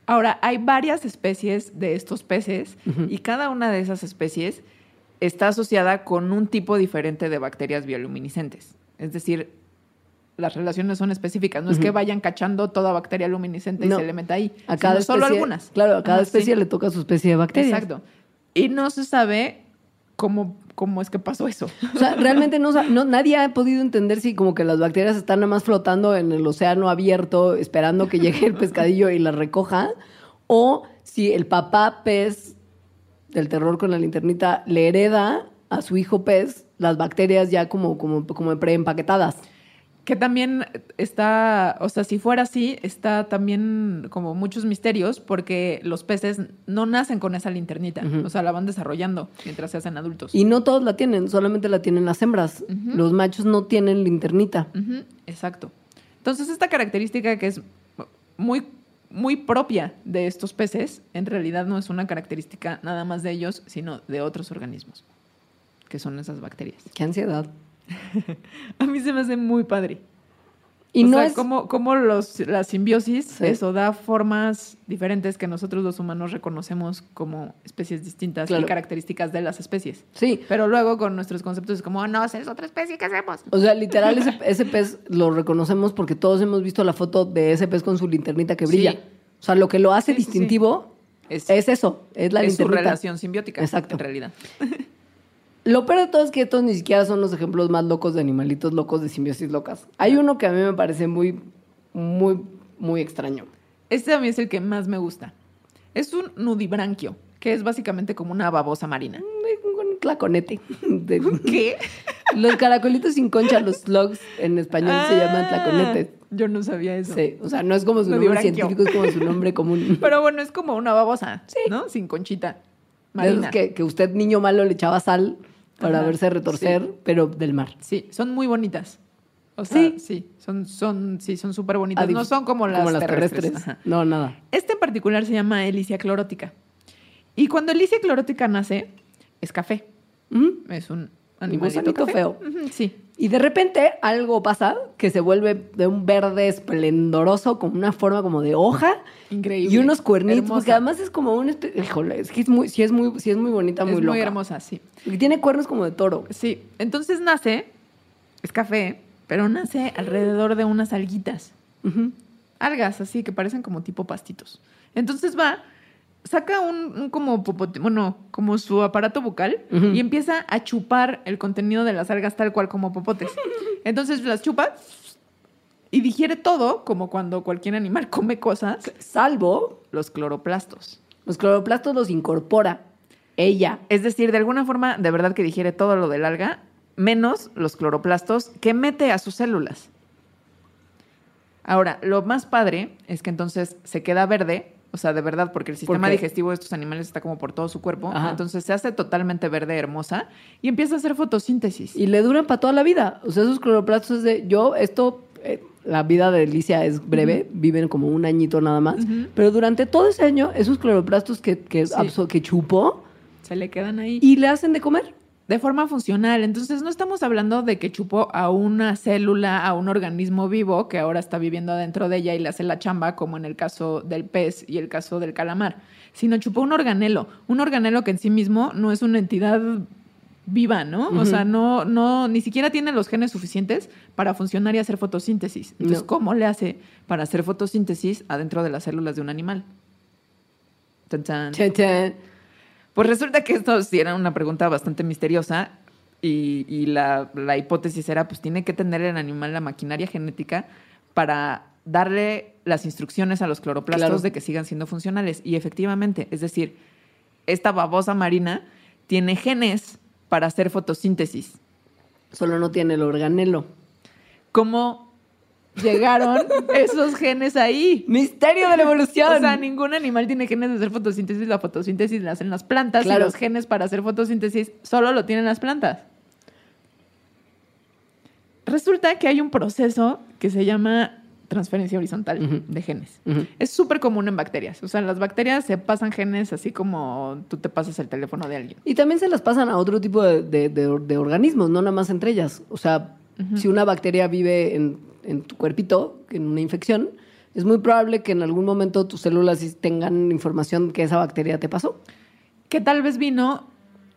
Ahora, hay varias especies de estos peces y cada una de esas especies está asociada con un tipo diferente de bacterias bioluminiscentes. Es decir, las relaciones son específicas. No es que vayan cachando toda bacteria luminiscente No. y se le meta ahí. A cada sino solo especie- algunas. Claro, a cada Ajá, especie sí. le toca su especie de bacterias. Exacto. Y no se sabe cómo, cómo es que pasó eso. O sea, realmente no, no- nadie ha podido entender si como que las bacterias están nada más flotando en el océano abierto esperando que llegue el pescadillo y las recoja, o si el papá pez del terror con la linternita le hereda a su hijo pez las bacterias ya como, como, como preempaquetadas. Que también está, o sea, si fuera así, está también como muchos misterios porque los peces no nacen con esa linternita, o sea, la van desarrollando mientras se hacen adultos. Y no todos la tienen, solamente la tienen las hembras. Los machos no tienen linternita. Exacto. Entonces, esta característica que es muy, muy propia de estos peces, en realidad no es una característica nada más de ellos, sino de otros organismos, que son esas bacterias. Qué ansiedad. <laughs> A mí se me hace muy padre. Y o no sea, es... como, como los, la simbiosis, Sí. eso da formas diferentes que nosotros los humanos reconocemos como especies distintas Claro. y características de las especies. Sí, Pero luego con nuestros conceptos es como, "Oh, no, es otra especie, ¿qué hacemos? o sea, literal ese, <laughs> ese pez lo reconocemos porque todos hemos visto la foto de ese pez con su linternita que brilla. Sí. O sea, lo que lo hace Sí, distintivo Es, es eso, es la es su relación simbiótica, Exacto. en realidad. <laughs> Lo peor de todo es que estos ni siquiera son los ejemplos más locos de animalitos locos de simbiosis locas. Hay uno que a mí me parece muy, muy, muy extraño. Este a mí es el que más me gusta. Es un nudibranquio, que es básicamente como una babosa marina. Un tlaconete. <laughs> ¿Qué? los caracolitos sin concha, los slugs en español se llaman tlaconetes. Ah, Yo no sabía eso. Sí, o sea, no es como su nombre científico, es como su nombre común. <laughs> Pero bueno, es como una babosa, ¿no? Sin conchita. De Marina. esos que, que usted, niño malo, le echaba sal para Ajá, verse retorcer, sí. pero del mar. Sí, son muy bonitas. O sea, Sí. sí, son son sí, son súper bonitas. No son como las, terrestres. No, nada. Este en particular se llama Elicia clorótica. Y cuando Elicia clorótica nace, es café. Es un animalito gusanito café. feo. Sí. Y de repente algo pasa que se vuelve de un verde esplendoroso, con una forma como de hoja. Increíble. Y unos cuernitos, Hermosa. porque además es como un... Híjole, es que es muy, sí, es muy, sí es muy bonita, muy es loca. muy hermosa, sí. Y tiene cuernos como de toro. Sí, entonces nace, es café, pero nace alrededor de unas alguitas. Algas así que parecen como tipo pastitos. Entonces va, saca un, un como popote- bueno, como su aparato bucal y empieza a chupar el contenido de las algas tal cual como popotes. <laughs> Entonces las chupa y digiere todo, como cuando cualquier animal <laughs> come cosas, Salvo los cloroplastos. los cloroplastos los incorpora ella. Es decir, de alguna forma, de verdad que digiere todo lo del alga, menos los cloroplastos que mete a sus células. Ahora, lo más padre es que entonces se queda verde, o sea, de verdad, porque el sistema digestivo de estos animales está como por todo su cuerpo, Ajá. entonces se hace totalmente verde, hermosa, y empieza a hacer fotosíntesis. Y le duran para toda la vida. O sea, esos cloroplastos es de... Yo, esto... eh, la vida de Alicia es breve, viven como un añito nada más. Pero durante todo ese año, esos cloroplastos que, que, Sí. que chupó Se le quedan ahí. y le hacen de comer. De forma funcional. Entonces, no estamos hablando de que chupó a una célula, a un organismo vivo que ahora está viviendo adentro de ella y le hace la chamba, como en el caso del pez y el caso del calamar, sino chupó un organelo, un organelo que en sí mismo no es una entidad viva, ¿no? O sea, no, no, ni siquiera tiene los genes suficientes para funcionar y hacer fotosíntesis. Entonces, No. ¿cómo le hace para hacer fotosíntesis adentro de las células de un animal? Tan, tan. Chan. Pues resulta que esto sí era una pregunta bastante misteriosa y, y la, la hipótesis era, pues tiene que tener el animal la maquinaria genética para darle las instrucciones a los cloroplastos Claro. de que sigan siendo funcionales. Y efectivamente, es decir, esta babosa marina tiene genes para hacer fotosíntesis. Solo no tiene el organelo. ¿Cómo llegaron esos genes ahí? Misterio de la evolución. O sea, ningún animal tiene genes de hacer fotosíntesis. La fotosíntesis la hacen las plantas Claro. y los genes para hacer fotosíntesis solo lo tienen las plantas. Resulta que hay un proceso que se llama transferencia horizontal de genes. Es súper común en bacterias. O sea, las bacterias se pasan genes así como tú te pasas el teléfono de alguien. Y también se las pasan a otro tipo de, de- de- de organismos, no nada más entre ellas. O sea, si una bacteria vive en, en tu cuerpito, en una infección, es muy probable que en algún momento tus células tengan información que esa bacteria te pasó. que tal vez vino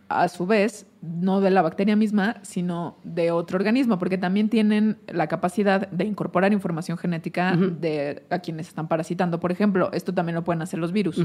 a su vez no de la bacteria misma, sino de otro organismo, porque también tienen la capacidad de incorporar información genética de a quienes están parasitando. Por ejemplo, esto también lo pueden hacer los virus.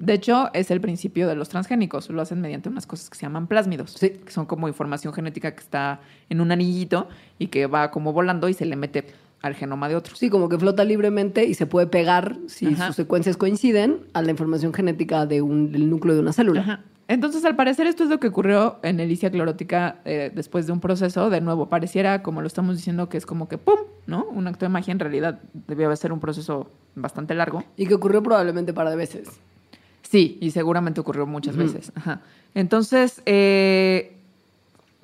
De hecho, es el principio de los transgénicos. Lo hacen mediante unas cosas que se llaman plásmidos, Sí. que son como información genética que está en un anillito y que va como volando y se le mete al genoma de otros. Sí, como que flota libremente y se puede pegar si Ajá. sus secuencias coinciden a la información genética de un, del núcleo de una célula. Ajá. Entonces, al parecer, esto es lo que ocurrió en Elicia clorótica eh, después de un proceso. De nuevo, pareciera, como lo estamos diciendo, que es como que ¡pum! ¿no? Un acto de magia. En realidad, debió ser un proceso bastante largo. Y que ocurrió probablemente para de veces. Sí, y seguramente ocurrió muchas veces. Ajá. Entonces, eh,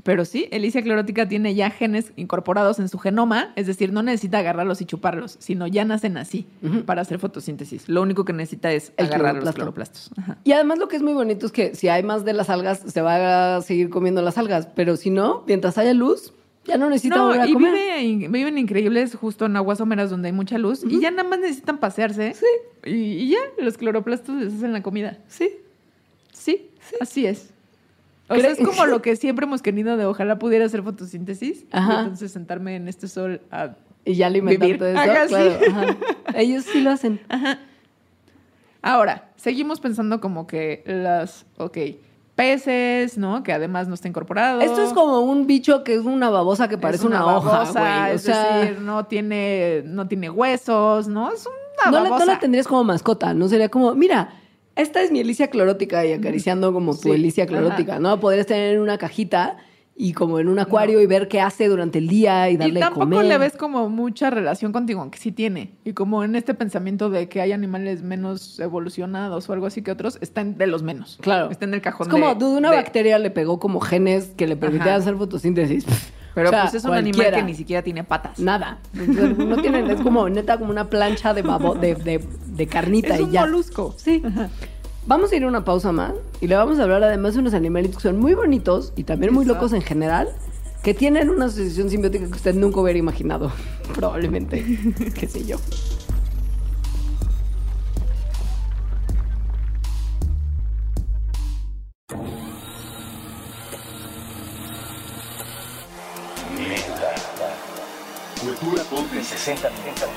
pero sí, Elicia clorótica tiene ya genes incorporados en su genoma, es decir, no necesita agarrarlos y chuparlos, sino ya nacen así para hacer fotosíntesis. Lo único que necesita es El agarrar los cloroplasto. cloroplastos. Ajá. Y además lo que es muy bonito es que si hay más de las algas, se va a seguir comiendo las algas. Pero si no, mientras haya luz, ya no necesita No, volver a y comer. vive viven increíbles justo en aguas someras donde hay mucha luz y ya nada más necesitan pasearse. Sí. Y, y ya, los cloroplastos les hacen la comida. Sí. Sí, así es. O sea, es como <laughs> lo que siempre hemos querido de ojalá pudiera hacer fotosíntesis. Ajá. Y entonces sentarme en este sol a... Y ya alimentarte Vivir. de eso. Ajá, sí. claro, ajá. <laughs> Ellos sí lo hacen. Ahora, seguimos pensando como que las, ok, peces, ¿no? Que además no está incorporado. Esto es como un bicho que es una babosa que parece Es una, hoja, babosa, güey. O es sea, decir, no tiene, no tiene huesos, ¿no? Es una no, la, babosa. no la tendrías como mascota. No sería como, mira, esta es mi Elicia clorótica y acariciando como tu Sí, Elicia clorótica, ajá. ¿no? Podrías tener en una cajita y como en un acuario y ver qué hace durante el día y darle y tampoco comer. le ves como mucha relación contigo, aunque sí tiene. Y como en este pensamiento de que hay animales menos evolucionados o algo así que otros, están de los menos. Claro. Está en el cajón Es como, de- una de- bacteria le pegó como genes que le permitían Ajá. hacer fotosíntesis. Pero O sea, pues es un animal cualquiera. que ni siquiera tiene patas. Nada. No tienen, es como neta como una plancha de babo, de, de, de carnita Es y un ya. molusco. Sí. Vamos a ir a una pausa más y le vamos a hablar además de unos animalitos que son muy bonitos y también muy Exacto. locos en general, que tienen una asociación simbiótica que usted nunca hubiera imaginado, <laughs> probablemente. <laughs> Qué sé yo. Cultura Pop de 60 minutos.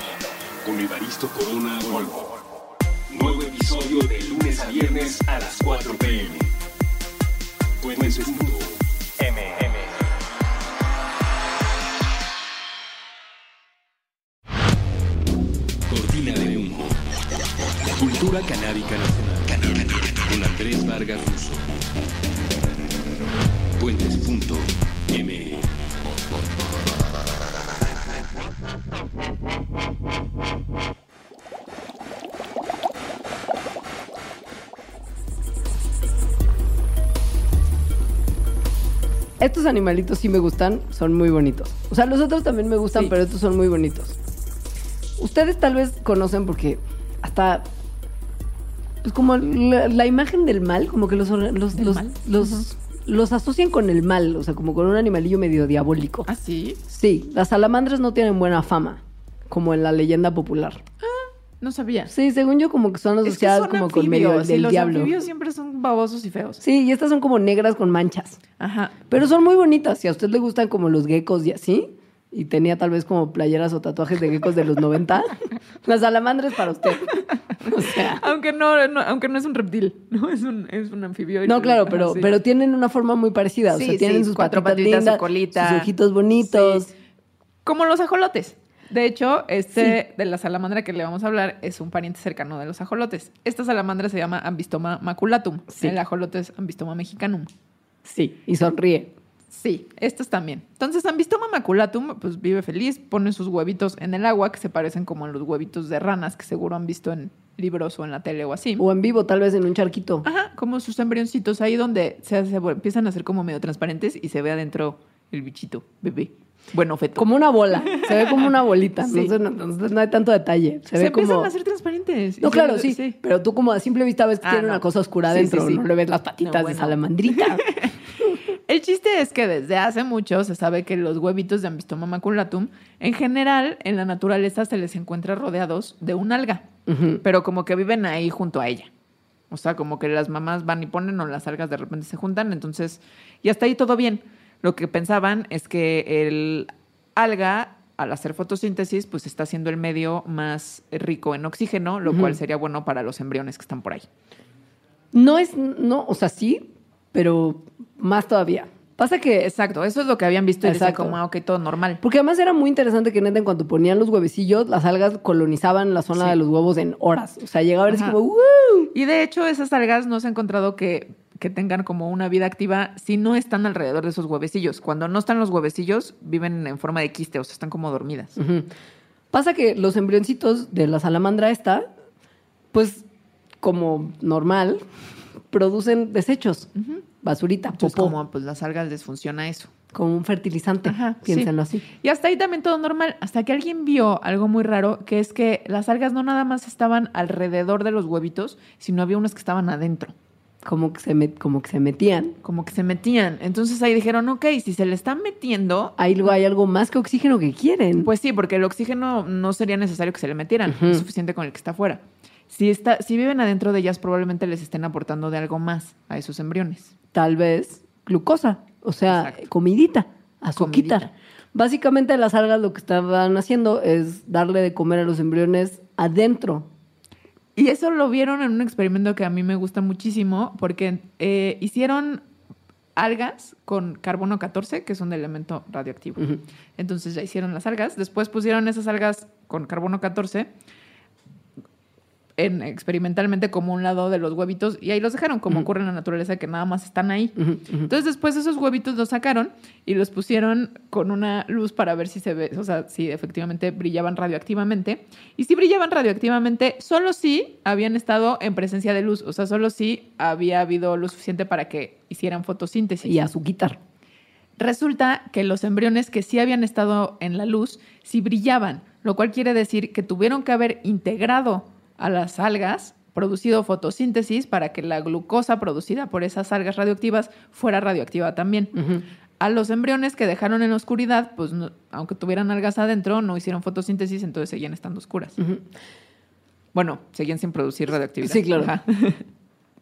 Con Evaristo Corona Volvo. Nuevo episodio de lunes a viernes a las 4 pm. Puentes. MM. Cortina de humo. Cultura canábica nacional. Con Andrés Vargas Russo. Puentes Estos animalitos sí me gustan, son muy bonitos. O sea, los otros también me gustan, Sí. pero estos son muy bonitos. Ustedes tal vez conocen porque hasta pues como la, la imagen del mal, como que los los ¿Del los, los, los asocian con el mal, o sea, como con un animalillo medio diabólico. ¿Ah, sí? Sí, las salamandras no tienen buena fama, como en la leyenda popular. No sabía. Sí, según yo como que son asociadas como con medio del los diablo. anfibios siempre son babosos y feos. Sí, y estas son como negras con manchas. Ajá. Pero son muy bonitas. Si a usted le gustan como los geckos y así, y tenía tal vez como playeras o tatuajes de geckos de los 90, las <laughs> salamandras para usted. O sea. Aunque no, no- aunque no es un reptil, ¿no? Es un, es un anfibio. No, claro, pero, pero tienen una forma muy parecida. O sea, tienen sí, sus cuatro patitas, patitas, su lindas, colita. sus ojitos bonitos. Sí. Como los ajolotes. De hecho, este de la salamandra que le vamos a hablar es un pariente cercano de los ajolotes. Esta salamandra se llama Ambistoma maculatum. Sí. El ajolote es Ambistoma mexicanum. Sí, y sonríe. Sí, estos también. Entonces, Ambistoma maculatum, pues vive feliz, pone sus huevitos en el agua, que se parecen como a los huevitos de ranas que seguro han visto en libros o en la tele o así. O en vivo, tal vez en un charquito. Ajá, como sus embrioncitos ahí donde se, se empiezan a hacer como medio transparentes y se ve adentro el bichito, bebé. Bueno, feto. Como una bola. Se ve como una bolita. <laughs> Sí. Entonces, no, entonces no hay tanto detalle. Se, se, ve empiezan como. a hacer transparentes. No, claro, sí, Pero tú como a simple vista ves que Ah, tiene no. una cosa oscura Sí, sí. No le ves las patitas No, de bueno. salamandrita. <laughs> <laughs> El chiste es que desde hace mucho se sabe que los huevitos de Ambistoma maculatum, en general, en la naturaleza se les encuentra rodeados de un alga, pero como que viven ahí junto a ella. O sea, como que las mamás van y ponen o las algas de repente se juntan, entonces, y hasta ahí todo bien. Lo que pensaban es que el alga, al hacer fotosíntesis, pues está haciendo el medio más rico en oxígeno, lo cual sería bueno para los embriones que están por ahí. No es, no, o sea, sí, pero más todavía. Pasa que Exacto, eso es lo que habían visto y decían Exacto. como, ah, ok, todo normal. Porque además era muy interesante que neta en cuanto ponían los huevecillos, las algas colonizaban la zona Sí. de los huevos en horas. O sea, llegaba a ver así como, ¡Woo! Y de hecho, esas algas no se ha encontrado que, que tengan como una vida activa si no están alrededor de esos huevecillos. Cuando no están los huevecillos, viven en forma de quiste, o sea, están como dormidas. Pasa que los embrioncitos de la salamandra esta, pues como normal, producen desechos, basurita, Entonces, popó, como pues las algas les funciona eso. como un fertilizante, Ajá, piénsenlo sí. así. Y hasta ahí también todo normal, hasta que alguien vio algo muy raro, que es que las algas no nada más estaban alrededor de los huevitos, sino había unas que estaban adentro, Como que se, met- como que se metían. como que se metían. Entonces ahí dijeron, ok, si se le están metiendo, Ahí luego hay algo más que oxígeno que quieren. Pues sí, porque el oxígeno no sería necesario que se le metieran, Ujú. es suficiente con el que está afuera. Si, está, si viven adentro de ellas, probablemente les estén aportando de algo más a esos embriones. Tal vez glucosa, o sea, Exacto. comidita, azuquita. Comidita. Básicamente las algas lo que estaban haciendo es darle de comer a los embriones adentro. Y eso lo vieron en un experimento que a mí me gusta muchísimo, porque eh, hicieron algas con carbono 14, que es un elemento radioactivo. Entonces ya hicieron las algas, después pusieron esas algas con carbono 14 en, experimentalmente como un lado de los huevitos y ahí los dejaron, como ocurre en la naturaleza, que nada más están ahí. Entonces después esos huevitos los sacaron y los pusieron con una luz para ver si se ve, o sea, si efectivamente brillaban radioactivamente. Y si brillaban radioactivamente, solo si habían estado en presencia de luz, o sea, solo si había habido lo suficiente para que hicieran fotosíntesis. Y azuquitar. Resulta que los embriones que sí habían estado en la luz, sí brillaban, lo cual quiere decir que tuvieron que haber integrado a las algas, producido fotosíntesis para que la glucosa producida por esas algas radioactivas fuera radioactiva también. A los embriones que dejaron en la oscuridad, pues no- aunque tuvieran algas adentro, no hicieron fotosíntesis, entonces seguían estando oscuras. Bueno, seguían sin producir radioactividad. Sí, claro. Ajá.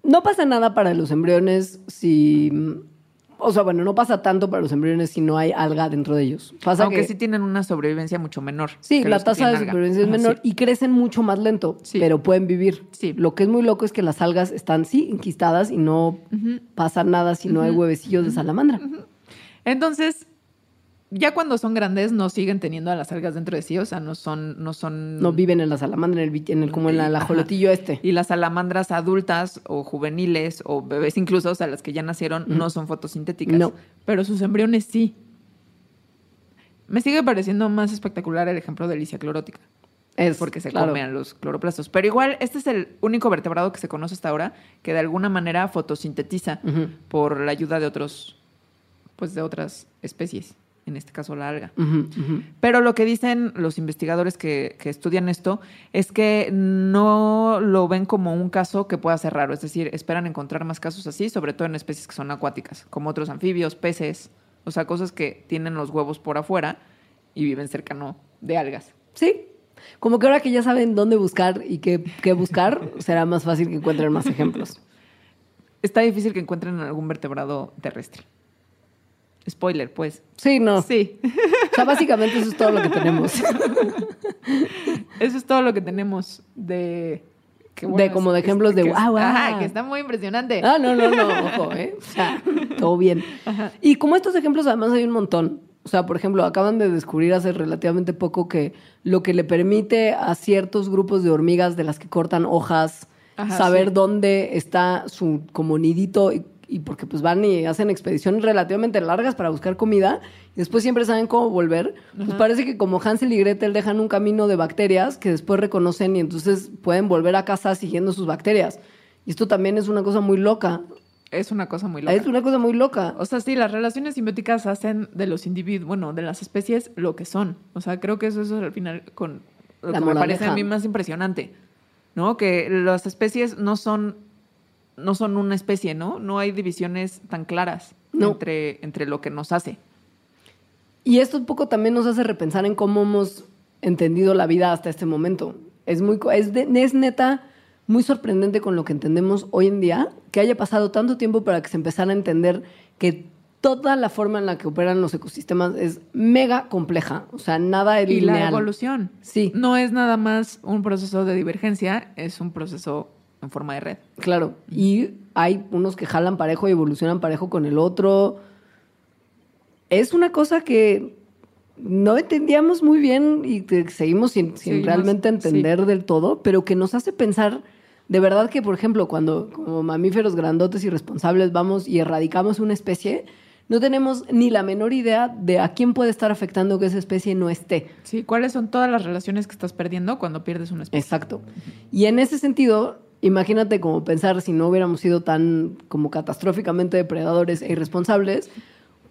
No pasa nada para los embriones si... O sea, bueno, no pasa tanto para los embriones si no hay alga dentro de ellos. Pasa Aunque que... sí tienen una sobrevivencia mucho menor. Sí, la tasa de alga. supervivencia es menor sí. y crecen mucho más lento, Sí. pero pueden vivir. Sí. Lo que es muy loco es que las algas están, sí, enquistadas y no pasa nada si no hay huevecillos de salamandra. Entonces, ya cuando son grandes no siguen teniendo a las algas dentro de sí, o sea, no son... No, son, No viven en la salamandra, en el, en el como en la- el ajolotillo este. Y las salamandras adultas o juveniles o bebés incluso, o sea, las que ya nacieron, no son fotosintéticas. No. Pero sus embriones sí. Me sigue pareciendo más espectacular el ejemplo de Licia clorótica. Es porque se claro. come a los cloroplastos. Pero igual, este es el único vertebrado que se conoce hasta ahora que de alguna manera fotosintetiza por la ayuda de otros, pues de otras especies, en este caso la alga. Ujú, ujú. Pero lo que dicen los investigadores que, que estudian esto es que no lo ven como un caso que pueda ser raro. Es decir, esperan encontrar más casos así, sobre todo en especies que son acuáticas, como otros anfibios, peces, o sea, cosas que tienen los huevos por afuera y viven cercano de algas. Sí. Como que ahora que ya saben dónde buscar y qué, qué buscar, <laughs> será más fácil que encuentren más ejemplos. Está difícil que encuentren algún vertebrado terrestre. Spoiler, pues. Sí, no. Sí, O sea, básicamente eso es todo lo que tenemos. <laughs> eso es todo lo que tenemos de... qué De como de es- ejemplos de que- guau, guau. Ajá, que está muy impresionante. Ah, no, no, no, ojo, ¿eh? O sea, todo bien. Y como estos ejemplos, además hay un montón. O sea, por ejemplo, acaban de descubrir hace relativamente poco que lo que le permite a ciertos grupos de hormigas de las que cortan hojas Ajá, saber sí. dónde está su como nidito y, y porque pues van y hacen expediciones relativamente largas para buscar comida y después siempre saben cómo volver. Pues parece que como Hansel y Gretel dejan un camino de bacterias que después reconocen y entonces pueden volver a casa siguiendo sus bacterias. Y esto también es una cosa muy loca. Es una cosa muy loca. Es una cosa muy loca. O sea, sí, las relaciones simbióticas hacen de los individuos, bueno, de las especies, lo que son. O sea, creo que eso es al final con lo La que me parece a mí más impresionante, ¿no? Que las especies no son, no son una especie, ¿no? No hay divisiones tan claras No. entre, entre lo que nos hace. Y esto un poco también nos hace repensar en cómo hemos entendido la vida hasta este momento. Es muy es, de- es neta muy sorprendente con lo que entendemos hoy en día que haya pasado tanto tiempo para que se empezara a entender que toda la forma en la que operan los ecosistemas es mega compleja, o sea, nada es Y la lineal. evolución. Sí. No es nada más un proceso de divergencia, es un proceso en forma de red. Claro, y hay unos que jalan parejo y evolucionan parejo con el otro. es una cosa que no entendíamos muy bien y que seguimos sin, sin Seguimos, realmente sí. entender del todo, pero que nos hace pensar de verdad que, por ejemplo, cuando como mamíferos grandotes y responsables vamos y erradicamos una especie, no tenemos ni la menor idea de a quién puede estar afectando que esa especie no esté. Sí, ¿cuáles son todas las relaciones que estás perdiendo cuando pierdes una especie? Exacto. Y en ese sentido, imagínate como pensar si no hubiéramos sido tan como catastróficamente depredadores e irresponsables,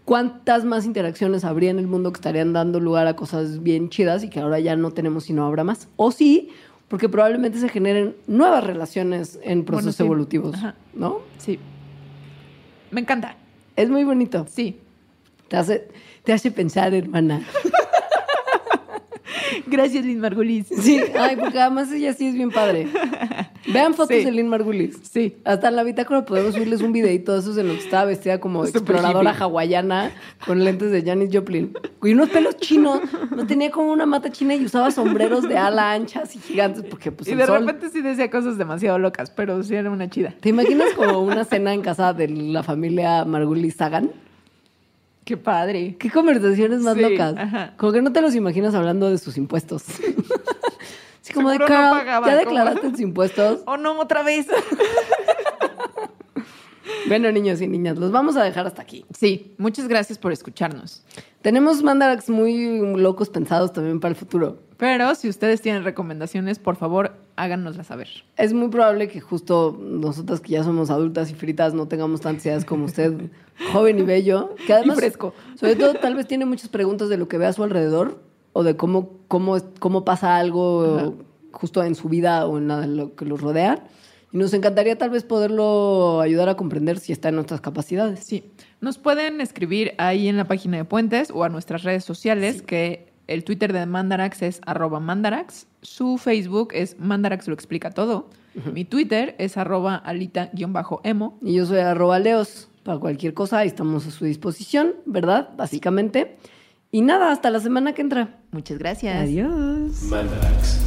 cuántas más interacciones habría en el mundo que estarían dando lugar a cosas bien chidas y que ahora ya no tenemos y no habrá más. O sí, porque probablemente se generen nuevas relaciones en procesos sí. evolutivos, Ajá. ¿no? Sí. Me encanta. Es muy bonito. Sí. Te hace, te hace pensar, hermana. <laughs> Gracias, Liz Margulis. Sí, ay, porque además ella sí es bien padre. Vean fotos Sí. de Lynn Margulis. Sí. Hasta en la bitácora podemos subirles un videito de esos en los que estaba vestida como Súper exploradora hippie. hawaiana con lentes de Janis Joplin. Y unos pelos chinos. No tenía como una mata china y usaba sombreros de ala anchas y gigantes porque pues y el de sol. repente sí decía cosas demasiado locas, pero sí era una chida. ¿Te imaginas como una cena en casa de la familia Margulis Sagan? Qué padre. ¿Qué conversaciones más Sí, locas? ajá. Como que no te los imaginas hablando de sus impuestos. <laughs> Así como de, Seguro no Carl, pagaba, ¿ya ¿cómo? declaraste tus impuestos? <laughs> Oh, no, otra vez. <laughs> Bueno, niños y niñas, los vamos a dejar hasta aquí. Sí, muchas gracias por escucharnos. Tenemos mandarax muy locos pensados también para el futuro. Pero si ustedes tienen recomendaciones, por favor, háganoslas saber. Es muy probable que justo nosotras que ya somos adultas y fritas no tengamos tantas ideas como usted, <laughs> joven y bello, que además, Y fresco. sobre todo tal vez tiene muchas preguntas de lo que ve a su alrededor o de cómo, cómo, cómo pasa algo justo en su vida o en lo que los rodea. Y nos encantaría tal vez poderlo ayudar a comprender si está en nuestras capacidades. Sí, nos pueden escribir ahí en la página de Puentes o a nuestras redes sociales, que el Twitter de Mandarax es arroba Mandarax, su Facebook es Mandarax lo explica todo, mi Twitter es arroba alita-emo. Y yo soy arroba leos. Para cualquier cosa, ahí estamos a su disposición, ¿verdad? Básicamente. Y nada, hasta la semana que entra. Muchas gracias. Adiós. Mandarax.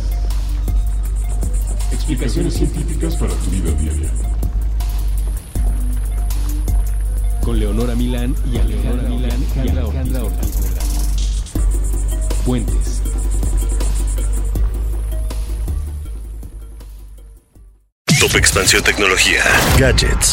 Explicaciones científicas para tu vida diaria. Con Leonora Milán y Alejandra Milán y Alejandra Ortiz. Puentes. Top Expansión Tecnología. Gadgets.